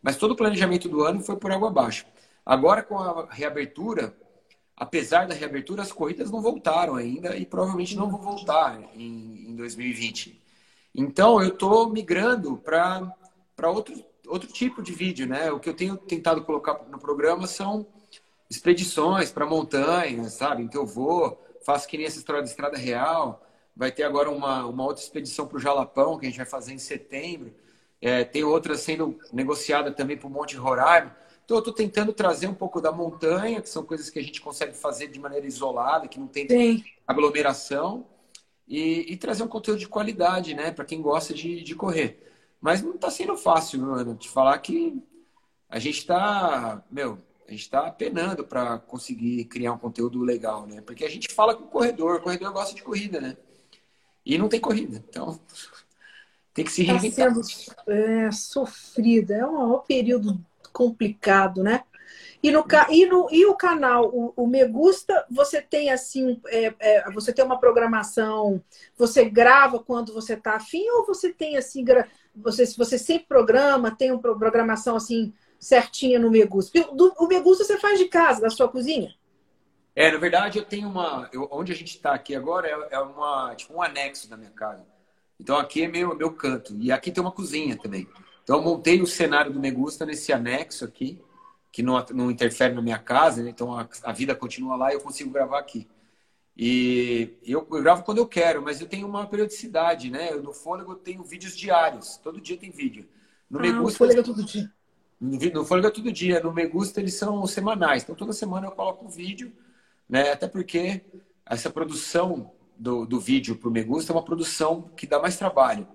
Mas todo o planejamento do ano foi por água abaixo. Agora, com a reabertura, apesar da reabertura, as corridas não voltaram ainda e provavelmente não vão voltar em, em 2020. Então, eu estou migrando para outro, outro tipo de vídeo, né? O que eu tenho tentado colocar no programa são expedições para montanhas, sabe? Em que eu vou, faço que nem essa história da Estrada Real. Vai ter agora uma, uma outra expedição para o Jalapão, que a gente vai fazer em setembro. É, tem outra sendo negociada também para o Monte Roraima. Então, eu estou tentando trazer um pouco da montanha, que são coisas que a gente consegue fazer de maneira isolada, que não tem Sim. aglomeração, e, e, trazer um conteúdo de qualidade, né, para quem gosta de, de correr. Mas não está sendo fácil, mano, te falar que a gente está, meu, a gente está penando para conseguir criar um conteúdo legal, né? Porque a gente fala com o corredor, o corredor gosta de corrida, né? E não tem corrida, então tem que se tá reinventar. Tá sendo é, sofrida, é um, período complicado, né? E, no, e, no, e o canal, o, o Me Gusta, você tem assim, é, é, você tem uma programação, você grava quando você está afim, ou você tem assim, você, você sempre programa, tem uma programação assim certinha no Megusta? O Megusta você faz de casa, da sua cozinha? É, na verdade, eu tenho uma. Eu, onde a gente está aqui agora é, é, uma, tipo um anexo da minha casa. Então aqui é meu, meu canto. E aqui tem uma cozinha também. Então eu montei o cenário do Megusta nesse anexo aqui, que não, não interfere na minha casa, né? então a, a, vida continua lá e eu consigo gravar aqui. E eu, eu, gravo quando eu quero, mas eu tenho uma periodicidade, né? Eu, no Fôlego eu tenho vídeos diários, todo dia tem vídeo. No ah, Megusta. Fôlego é todo dia. No Fôlego é todo dia, no Me Gusta eles são semanais. Então toda semana eu coloco um vídeo, né? Até porque essa produção do, do vídeo para o Megusta é uma produção que dá mais trabalho.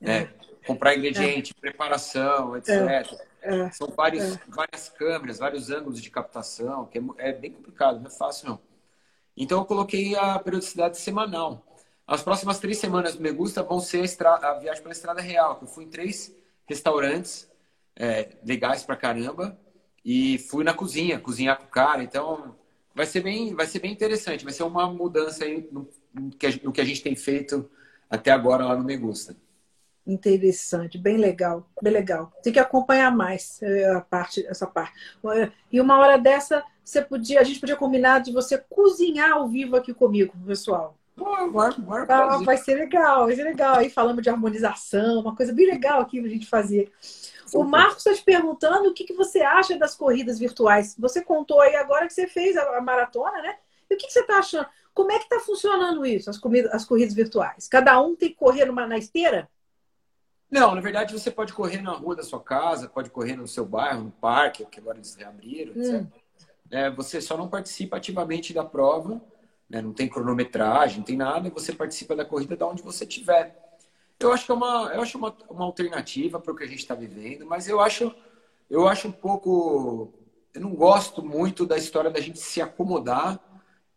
Né? É. Comprar ingrediente, é. preparação, etc. É. é. São vários, é. várias câmeras, vários ângulos de captação, que é, bem complicado, não é fácil não. Então eu coloquei a periodicidade semanal. As próximas três semanas do Megusta vão ser a, a viagem pela Estrada Real, que eu fui em três restaurantes é, legais pra caramba e fui na cozinha, cozinhar com o cara. Então vai ser bem, vai ser bem interessante. Vai ser uma mudança aí no, no, que, a, no que a gente tem feito até agora lá no Megusta. Interessante, bem legal, bem legal. Tem que acompanhar mais é, a parte, essa parte. E uma hora dessa, você podia, a gente podia combinar de você cozinhar ao vivo aqui comigo, pessoal. Bora, bora, ah, vai ser legal, vai ser legal. Aí falamos de harmonização, uma coisa bem legal aqui pra gente fazer. O Marcos está te perguntando o que, que você acha das corridas virtuais. Você contou aí agora que você fez a, maratona, né? E o que, que você está achando? Como é que está funcionando isso, as, comidas, as corridas virtuais? Cada um tem que correr numa, na esteira? Não, na verdade você pode correr na rua da sua casa, pode correr no seu bairro, no parque, que agora eles reabriram, etc. Hum. É, você só não participa ativamente da prova, né? não tem cronometragem, não tem nada, e você participa da corrida de onde você estiver. Eu acho que é uma, eu acho uma, uma alternativa para o que a gente está vivendo, mas eu acho, eu acho um pouco. Eu não gosto muito da história da gente se acomodar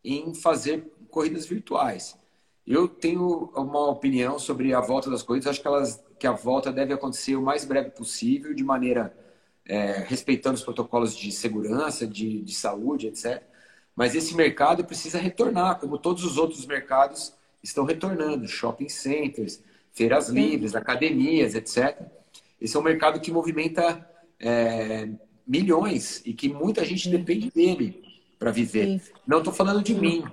em fazer corridas virtuais. Eu tenho uma opinião sobre a volta das corridas. Acho que, elas, que a volta deve acontecer o mais breve possível, de maneira é, respeitando os protocolos de segurança, de, de saúde, etc. Mas esse mercado precisa retornar, como todos os outros mercados estão retornando shopping centers, feiras livres, academias, etc. Esse é um mercado que movimenta é, milhões e que muita gente depende dele para viver. Sim. Não estou falando de mim,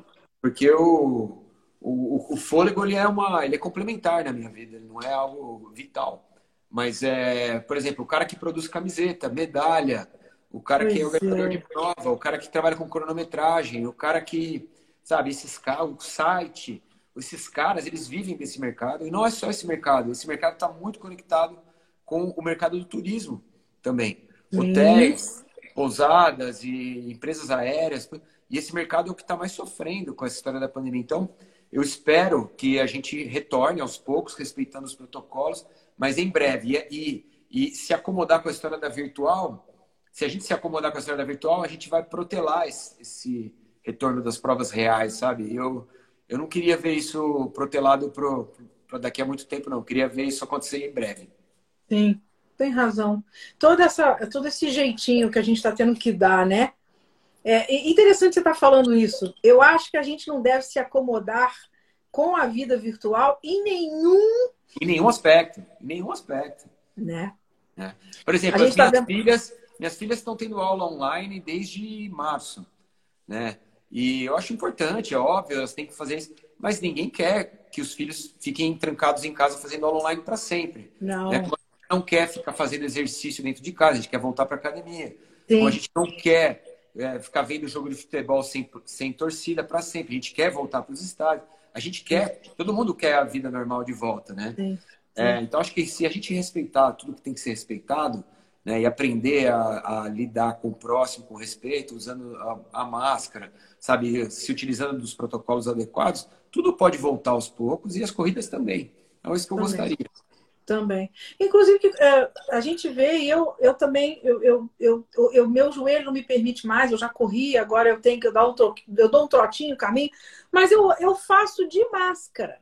porque o, o, o, fôlego ele é, uma, ele é complementar na minha vida, ele não é algo vital. Mas, é, por exemplo, o cara que produz camiseta, medalha, o cara pois que é organizador é. de prova, o cara que trabalha com cronometragem, o cara que, sabe, esses caras, o site, esses caras, eles vivem desse mercado. E não é só esse mercado. Esse mercado está muito conectado com o mercado do turismo também. Hotéis, pousadas e empresas aéreas. E esse mercado é o que está mais sofrendo com essa história da pandemia. Então, eu espero que a gente retorne aos poucos, respeitando os protocolos, mas em breve. E, e, e se acomodar com a história da virtual, se a gente se acomodar com a história da virtual, a gente vai protelar esse, esse retorno das provas reais, sabe? Eu, eu não queria ver isso protelado para daqui a muito tempo, não. Eu queria ver isso acontecer em breve. Sim, tem razão. Toda essa, todo esse jeitinho que a gente está tendo que dar, né? É interessante você estar tá falando isso. Eu acho que a gente não deve se acomodar com a vida virtual em nenhum. Em nenhum aspecto. Em nenhum aspecto. Né? É. Por exemplo, as tá minhas, tá vendo... filhas, minhas filhas estão tendo aula online desde março. Né? E eu acho importante, é óbvio, elas têm que fazer isso. Mas ninguém quer que os filhos fiquem trancados em casa fazendo aula online para sempre. Não. Né? não quer ficar fazendo exercício dentro de casa, a gente quer voltar para academia. Sim. a gente não quer é, ficar vendo jogo de futebol sem, sem torcida para sempre. A gente quer voltar para os estádios. A gente quer, todo mundo quer a vida normal de volta, né? Sim. Sim. É, então acho que se a gente respeitar tudo que tem que ser respeitado, né, e aprender a, a, lidar com o próximo com respeito, usando a, a, máscara, sabe, se utilizando dos protocolos adequados, tudo pode voltar aos poucos e as corridas também. É isso que eu também. gostaria. Também. Inclusive, é, a gente vê, e eu, eu também, eu, eu, eu, eu, meu joelho não me permite mais, eu já corri, agora eu tenho que dar um, eu dou um trotinho, caminho, mas eu, eu faço de máscara.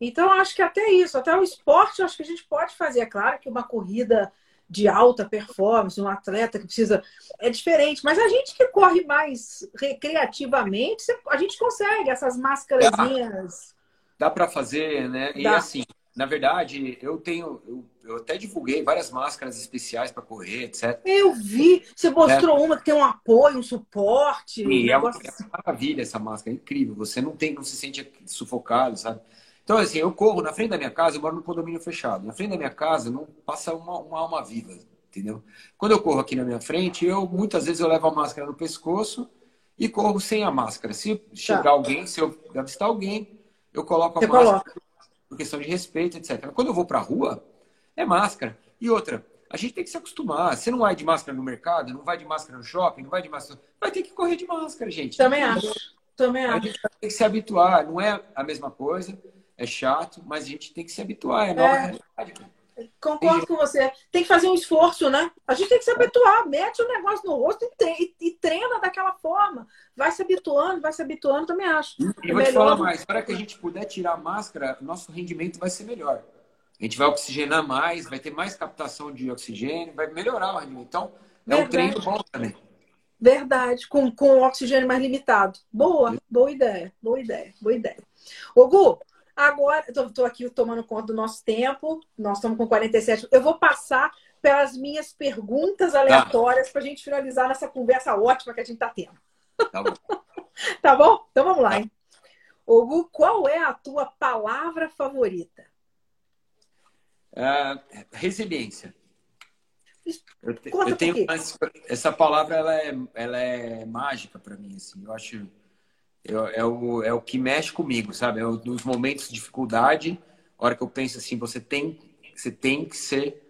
Então, acho que até isso, até o esporte, acho que a gente pode fazer. É claro que uma corrida de alta performance, um atleta que precisa. É diferente, mas a gente que corre mais recreativamente, a gente consegue essas máscarazinhas. Dá, dá para fazer, né? E dá. assim, na verdade, eu tenho. Eu, eu até divulguei várias máscaras especiais para correr, etc. Eu vi. Você mostrou é. uma que tem um apoio, um suporte. E um é, uma, é uma maravilha essa máscara, é incrível. Você não tem, não se sente sufocado, sabe? Então, assim, eu corro na frente da minha casa, eu moro no condomínio fechado. Na frente da minha casa não passa uma, uma alma viva, entendeu? Quando eu corro aqui na minha frente, eu muitas vezes eu levo a máscara no pescoço e corro sem a máscara. Se chegar tá. alguém, se eu avistar alguém, eu coloco a Você máscara coloca. por questão de respeito, etc. Quando eu vou pra rua, é máscara. E outra, a gente tem que se acostumar. Você não vai de máscara no mercado, não vai de máscara no shopping, não vai de máscara. Vai ter que correr de máscara, gente. Também acho. Também acho. A gente tem que se habituar. Não é a mesma coisa, é chato, mas a gente tem que se habituar. É nova é. realidade. Concordo com você. Tem que fazer um esforço, né? A gente tem que se habituar. Mete o um negócio no rosto e, e, treina daquela forma. Vai se habituando, vai se habituando, também acho. E é vou te falar mais. Para que a gente puder tirar a máscara, nosso rendimento vai ser melhor. A gente vai oxigenar mais, vai ter mais captação de oxigênio, vai melhorar o rendimento. Então, é Verdade. um treino bom também. Verdade, com, com oxigênio mais limitado. Boa, boa ideia, boa ideia, boa ideia. Ô, Gu, Agora, estou aqui tomando conta do nosso tempo, nós estamos com 47. Eu vou passar pelas minhas perguntas aleatórias tá. para a gente finalizar nessa conversa ótima que a gente está tendo. Tá bom. tá bom? Então vamos lá, hein? Hugo, qual é a tua palavra favorita? Uh, resiliência. Eu, te, eu tenho essa palavra ela é, ela é mágica para mim assim. Eu acho é, é, o, é o que mexe comigo, sabe? É nos momentos de dificuldade, a hora que eu penso assim, você tem, você tem que ser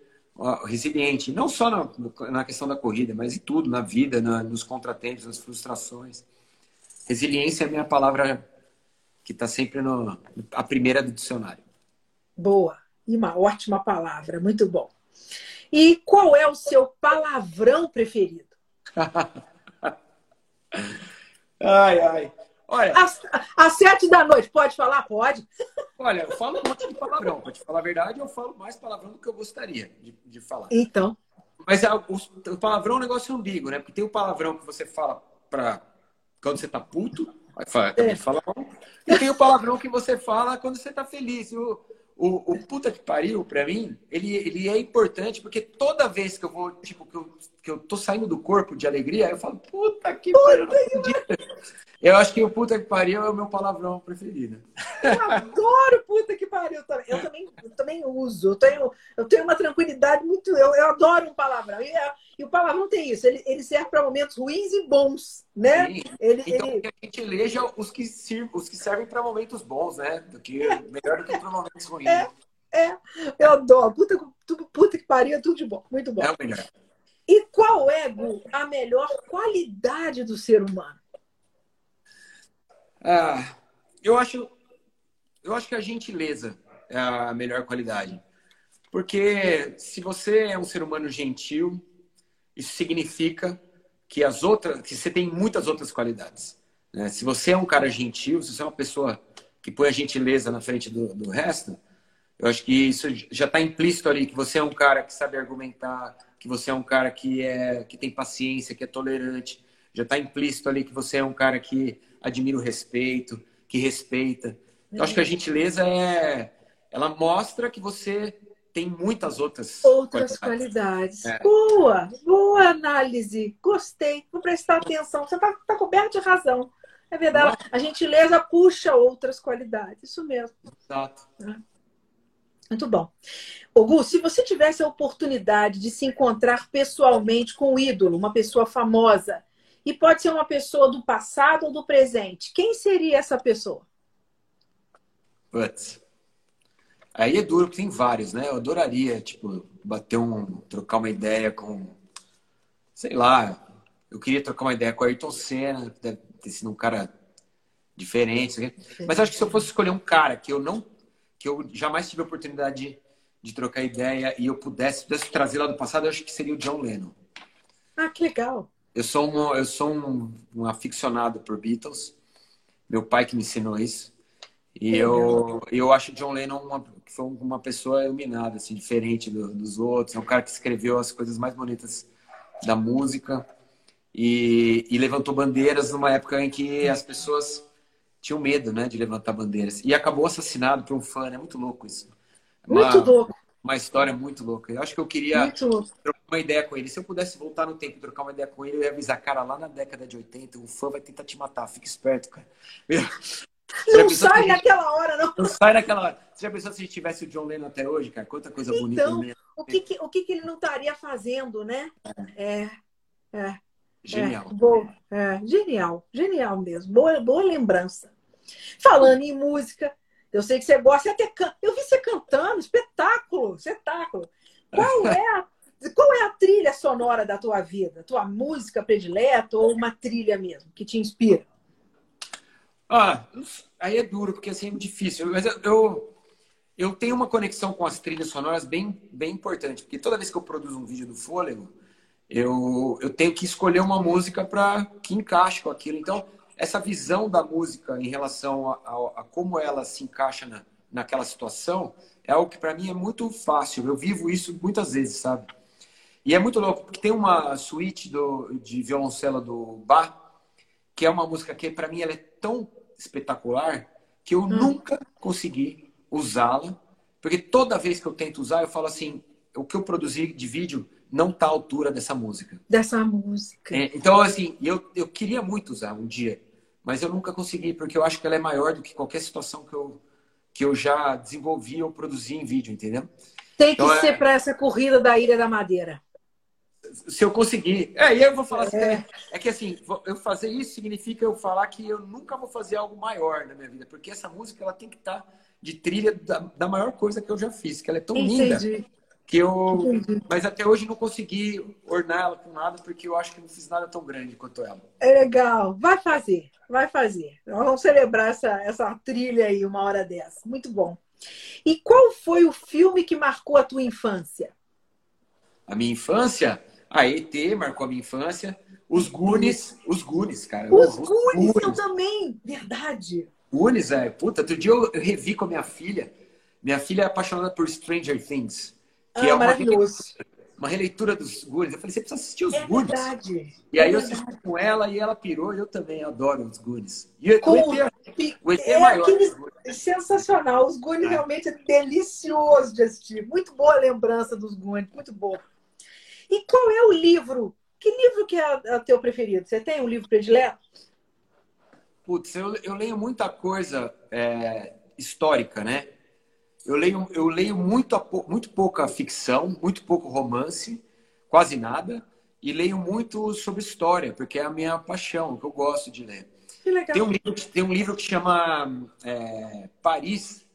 resiliente, não só na, na questão da corrida, mas em tudo, na vida, na, nos contratempos, nas frustrações. Resiliência é a minha palavra que está sempre no, a primeira do dicionário. Boa, e uma ótima palavra, muito bom. E qual é o seu palavrão preferido? ai, ai. Olha, às, sete da noite, pode falar? Pode. Olha, eu falo um monte de palavrão. Pra te falar a verdade, eu falo mais palavrão do que eu gostaria de, de falar. Então. Mas é, o, o, palavrão é um negócio ambíguo, né? Porque tem o palavrão que você fala pra quando você tá puto, vai falar, é. fala E tem o palavrão que você fala quando você tá feliz. O, o, o puta que pariu, pra mim, ele, ele é importante porque toda vez que eu vou, tipo, que eu, que eu tô saindo do corpo de alegria, eu falo, puta que pariu. Eu acho que o puta que pariu é o meu palavrão preferido. Eu adoro puta que pariu também. Eu também, eu também uso. Eu tenho, eu tenho uma tranquilidade muito. Eu, eu adoro um palavrão. E, é, e o palavrão tem isso. Ele, ele serve para momentos ruins e bons, né? Sim. Ele, então, ele... a gente eleja os que, os que servem para momentos bons, né? Do que, melhor do que para momentos ruins. É, é. Eu adoro. Puta, puta que pariu é tudo de bom. Muito bom. É o melhor. E qual é, Gu, a melhor qualidade do ser humano? Ah, eu acho, eu acho que a gentileza é a melhor qualidade. Porque se você é um ser humano gentil, isso significa que as outras, que você tem muitas outras qualidades. Né? Se você é um cara gentil, se você é uma pessoa que põe a gentileza na frente do, do resto, eu acho que isso já está implícito ali, que você é um cara que sabe argumentar, que você é um cara que é que tem paciência, que é tolerante. Já está implícito ali que você é um cara que admira o respeito, que respeita. Eu acho que a gentileza é, ela mostra que você tem muitas outras outras qualidades. qualidades. É. Boa, boa análise. Gostei. Vou prestar atenção. Você está tá coberto de razão. É verdade. A gentileza puxa outras qualidades. Isso mesmo. Exato. É. Muito bom. Gu, se você tivesse a oportunidade de se encontrar pessoalmente com um ídolo, uma pessoa famosa, e pode ser uma pessoa do passado ou do presente. Quem seria essa pessoa? Putz. Aí é duro, porque tem vários, né? Eu adoraria, tipo, bater um. trocar uma ideia com. Sei lá. Eu queria trocar uma ideia com o Ayrton Senna, deve ter sido um cara diferente. Mas acho que se eu fosse escolher um cara que eu não. Que eu jamais tive a oportunidade de, de trocar ideia e eu pudesse, pudesse trazer lá do passado, eu acho que seria o John Lennon. Ah, que legal. Eu sou um, eu sou um, um aficionado por Beatles. Meu pai que me ensinou isso. E eu, eu acho John Lennon uma, foi uma pessoa iluminada, assim, diferente do, dos outros. É um cara que escreveu as coisas mais bonitas da música e, e, levantou bandeiras numa época em que as pessoas tinham medo, né, de levantar bandeiras. E acabou assassinado por um fã, é né? muito louco isso. Uma, muito louco uma história muito louca. Eu acho que eu queria trocar uma ideia com ele. Se eu pudesse voltar no tempo e trocar uma ideia com ele, eu ia avisar, cara, lá na década de 80, um fã vai tentar te matar. Fica esperto, cara. Não sai naquela hora, não. Não sai naquela hora. Você já pensou se a gente tivesse o John Lennon até hoje, cara? Quanta coisa então, bonita. Então, o, que, que, o que, que ele não estaria fazendo, né? É. é genial. É, boa, é, genial, genial mesmo. Boa, boa lembrança. Falando em música, eu sei que você gosta até can... Eu vi você cantando, espetáculo, espetáculo. Qual é a, qual é a trilha sonora da tua vida? Tua música predileta ou uma trilha mesmo que te inspira? Ah, aí é duro, porque assim é difícil. Mas eu, eu, eu, tenho uma conexão com as trilhas sonoras bem, bem importante, porque toda vez que eu produzo um vídeo do Fôlego, eu, eu tenho que escolher uma música para que encaixe com aquilo. Então, essa visão da música em relação a, a, a como ela se encaixa na, naquela situação é algo que para mim é muito fácil. Eu vivo isso muitas vezes, sabe? E é muito louco, porque tem uma suíte do, de violoncelo do Bach, que é uma música que para mim ela é tão espetacular que eu hum. nunca consegui usá-la, porque toda vez que eu tento usar, eu falo assim, o que eu produzi de vídeo não está à altura dessa música. Dessa música. É, então, assim, eu, eu queria muito usar um dia, mas eu nunca consegui, porque eu acho que ela é maior do que qualquer situação que eu, que eu já desenvolvi ou produzi em vídeo, entendeu? Tem que então, ser é... para essa corrida da Ilha da Madeira se eu conseguir. É, e eu vou falar assim, é. é que assim, eu fazer isso significa eu falar que eu nunca vou fazer algo maior na minha vida, porque essa música ela tem que estar tá de trilha da, da maior coisa que eu já fiz, que ela é tão Entendi. linda que eu, Entendi. mas até hoje não consegui ornar ela com nada porque eu acho que não fiz nada tão grande quanto ela. É legal, vai fazer, vai fazer. vamos celebrar essa essa trilha aí uma hora dessa, muito bom. E qual foi o filme que marcou a tua infância? A minha infância? A ET marcou a minha infância. Os Goonies, os Goonies, cara. Os, os Goonies, eu também, verdade. Goonies, é. Puta, outro dia eu, revi com a minha filha. Minha filha é apaixonada por Stranger Things. Que ah, é uma maravilhoso. Releitura, uma releitura dos Goonies. Eu falei, você precisa assistir os é Goonies. Verdade. E aí é eu assisti com ela e ela pirou. E eu também adoro os Goonies. E com... o ET, é, o ET é, é maior. Sensacional. Os Goonies é. realmente é delicioso de assistir. Muito boa lembrança dos Goonies. Muito boa. E qual é o livro? Que livro que é o teu preferido? Você tem um livro predileto? Putz, eu, eu leio muita coisa é, histórica, né? Eu leio, eu leio muito, muito pouca ficção, muito pouco romance, quase nada, e leio muito sobre história, porque é a minha paixão, o que eu gosto de ler. Que legal. Tem um livro, tem um livro que chama é, Paris,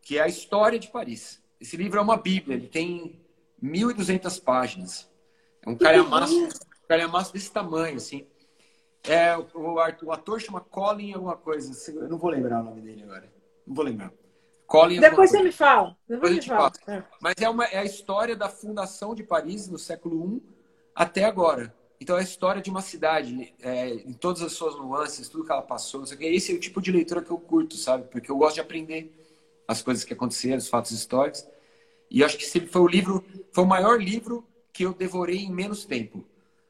que é a história de Paris. Esse livro é uma bíblia, ele tem 1.200 páginas. É um calhamaço, um calhamaço desse tamanho, assim. É, o, o, ator chama Colin alguma coisa. Eu não vou lembrar o nome dele agora. Não vou lembrar. Colin Depois você me fala. Depois, Depois me fala. É. Mas é, uma, é a história da fundação de Paris no século I até agora. Então é a história de uma cidade, é, em todas as suas nuances, tudo que ela passou. Esse é o tipo de leitura que eu curto, sabe? Porque eu gosto de aprender as coisas que aconteceram, os fatos históricos. E acho que foi o livro, foi o maior livro que eu devorei em menos tempo.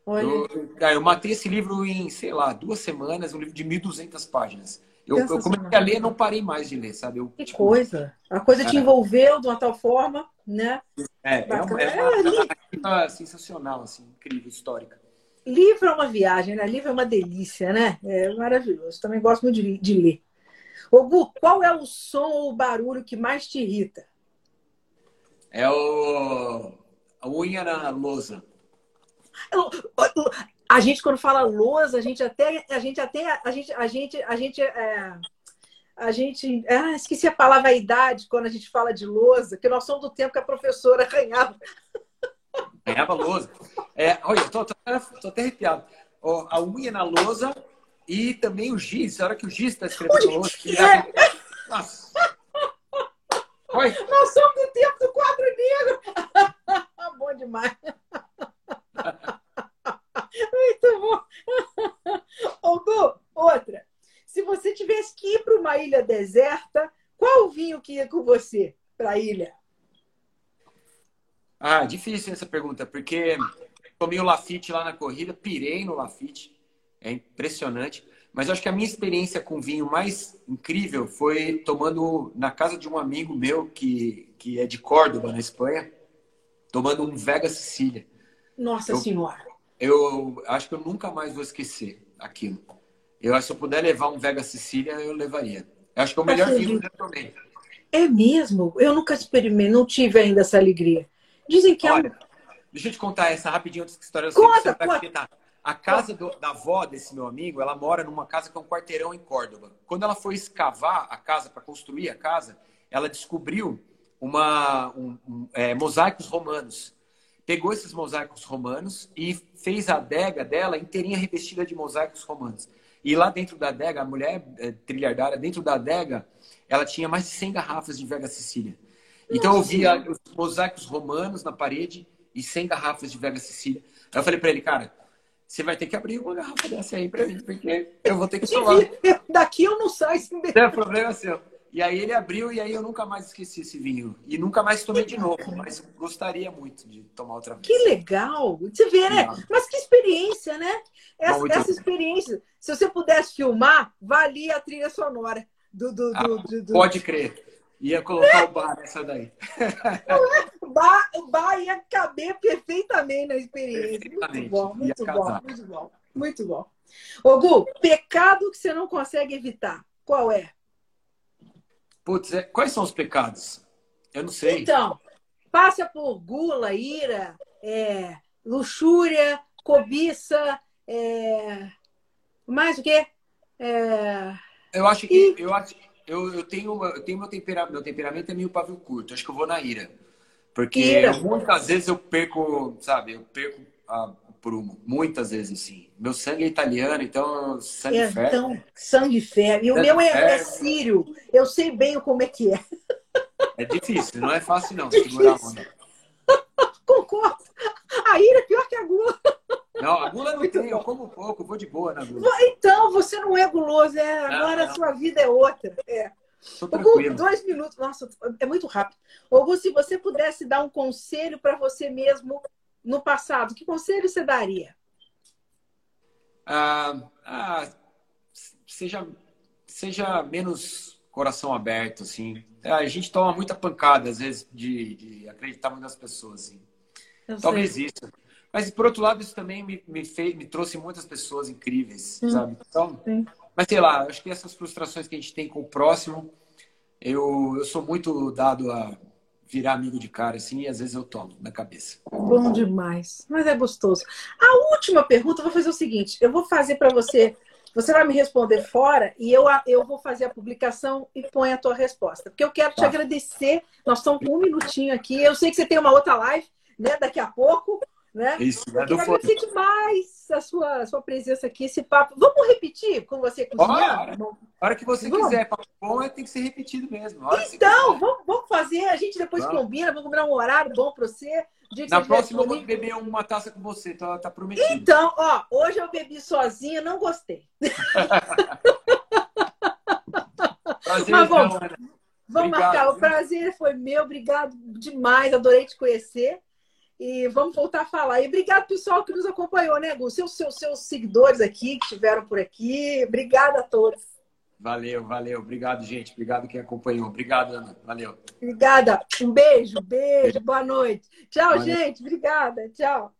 Eu, eu, matei esse livro em, sei lá, duas semanas, um livro de 1.200 páginas. Eu, eu, comecei a ler não parei mais de ler, sabe? Eu, que tipo, coisa. A coisa te é. envolveu de uma tal forma, né? É, é uma, é uma, é, sensacional, assim, incrível, histórica. Livro é uma viagem, né? Livro é uma delícia, né? É maravilhoso. Também gosto muito de, de ler. Ô, Gu, qual é o som ou o barulho que mais te irrita? É o a unha na lousa. A gente quando fala lousa, a gente até a gente até a gente a gente a gente é, a gente ah, esqueci a palavra idade quando a gente fala de lousa, que nós somos do tempo que a professora arranhava. Arranhava lousa. É, olha, tô até arrepiado. a unha na lousa e também o giz. A hora que o giz está escrevendo a lousa. É. Nossa. Oi? Nós somos do tempo do quadro negro. bom demais. Muito bom. Hugo, outra. Se você tivesse que ir para uma ilha deserta, qual vinho que ia com você para a ilha? Ah, difícil essa pergunta, porque tomei o Lafitte lá na corrida, pirei no Lafitte. É impressionante. Mas acho que a minha experiência com vinho mais incrível foi tomando na casa de um amigo meu que, que é de Córdoba, na Espanha, tomando um Vega Sicília. Nossa eu, Senhora! Eu acho que eu nunca mais vou esquecer aquilo. Eu acho que se eu puder levar um Vega Sicília, eu levaria. Eu acho que é o melhor vinho que eu tomei. É mesmo? Eu nunca experimentei, não tive ainda essa alegria. Dizem que Olha, é um... Deixa eu te contar essa rapidinho, outra história. Conta, conta. A casa do, da avó desse meu amigo, ela mora numa casa que é um quarteirão em Córdoba. Quando ela foi escavar a casa, para construir a casa, ela descobriu uma, um, um, é, mosaicos romanos. Pegou esses mosaicos romanos e fez a adega dela inteirinha revestida de mosaicos romanos. E lá dentro da adega, a mulher é, trilhardária, dentro da adega, ela tinha mais de 100 garrafas de Vega Sicília. Então eu via os mosaicos romanos na parede e 100 garrafas de Vega Sicília. Aí eu falei para ele, cara, você vai ter que abrir uma garrafa dessa aí para mim, porque eu vou ter que tomar. Daqui eu não saio sem beber. É problema seu. E aí ele abriu e aí eu nunca mais esqueci esse vinho. E nunca mais tomei de novo, mas gostaria muito de tomar outra vez. Que legal! Você vê, né? Mas que experiência, né? Essa, essa experiência. Se você pudesse filmar, valia a trilha sonora do. do, ah, do, do... Pode crer. Ia colocar o bar nessa daí. o, bar, o bar ia caber perfeitamente na experiência. Muito bom, muito bom, muito bom. Muito bom. Ô, Gu, pecado que você não consegue evitar, qual é? Putz, é... quais são os pecados? Eu não sei. Então, passa por gula, ira, é, luxúria, cobiça, é... mais o quê? É... Eu acho que e... eu acho eu, eu tenho uma, eu tenho meu temperamento, meu temperamento é meio pavio curto. Acho que eu vou na ira. Porque ira. muitas vezes eu perco, sabe, eu perco a, prumo. Muitas vezes, sim. Meu sangue é italiano, então sangue é, ferro. Então, sangue ferro. E o meu é, é, sírio. Eu sei bem como é que é. É difícil, não é fácil não difícil. segurar a onda. Concordo. A ira é pior que a gula. Não, a gula não tem, eu como pouco, vou de boa na gula. Então, você não é guloso, é, agora não. a sua vida é outra. É. Augusto, dois minutos. Nossa, é muito rápido. Augusto, se você pudesse dar um conselho para você mesmo no passado, que conselho você daria? Ah, ah, seja, seja menos coração aberto, assim. A gente toma muita pancada, às vezes, de, de acreditar muito nas pessoas, assim. Talvez sei. isso. Mas, por outro lado, isso também me, me, fez, me trouxe muitas pessoas incríveis, hum. sabe? Então, Sim. mas sei lá, acho que essas frustrações que a gente tem com o próximo, eu, eu sou muito dado a virar amigo de cara, assim, e às vezes eu tomo na cabeça. Bom demais, mas é gostoso. A última pergunta, eu vou fazer o seguinte: eu vou fazer para você, você vai me responder fora e eu, eu vou fazer a publicação e põe a tua resposta. Porque eu quero tá. te agradecer. Nós estamos com um minutinho aqui. Eu sei que você tem uma outra live, né, daqui a pouco. Né? Isso, é do agradecer demais a sua, a sua presença aqui, esse papo. Vamos repetir com você cozinhando? A hora que você vamos. quiser. Papo bom é, tem que ser repetido mesmo. Então, vamos, vamos fazer. A gente depois vamos. combina, vamos combinar um horário bom para você. Na próxima eu vou beber uma taça com você, tá, tá prometido. Então, ó, hoje eu bebi sozinha, não gostei. Prazer, Mas vamos, então, vamos marcar. O prazer foi meu, obrigado demais, adorei te conhecer. E vamos voltar a falar. E obrigado, pessoal, que nos acompanhou, né, Gu? Seus, seus, seus seguidores aqui que estiveram por aqui. Obrigada a todos. Valeu, valeu. Obrigado, gente. Obrigado quem acompanhou. Obrigado, Ana. Valeu. Obrigada. Um beijo, beijo. Boa noite. Tchau, gente. Obrigada. Tchau.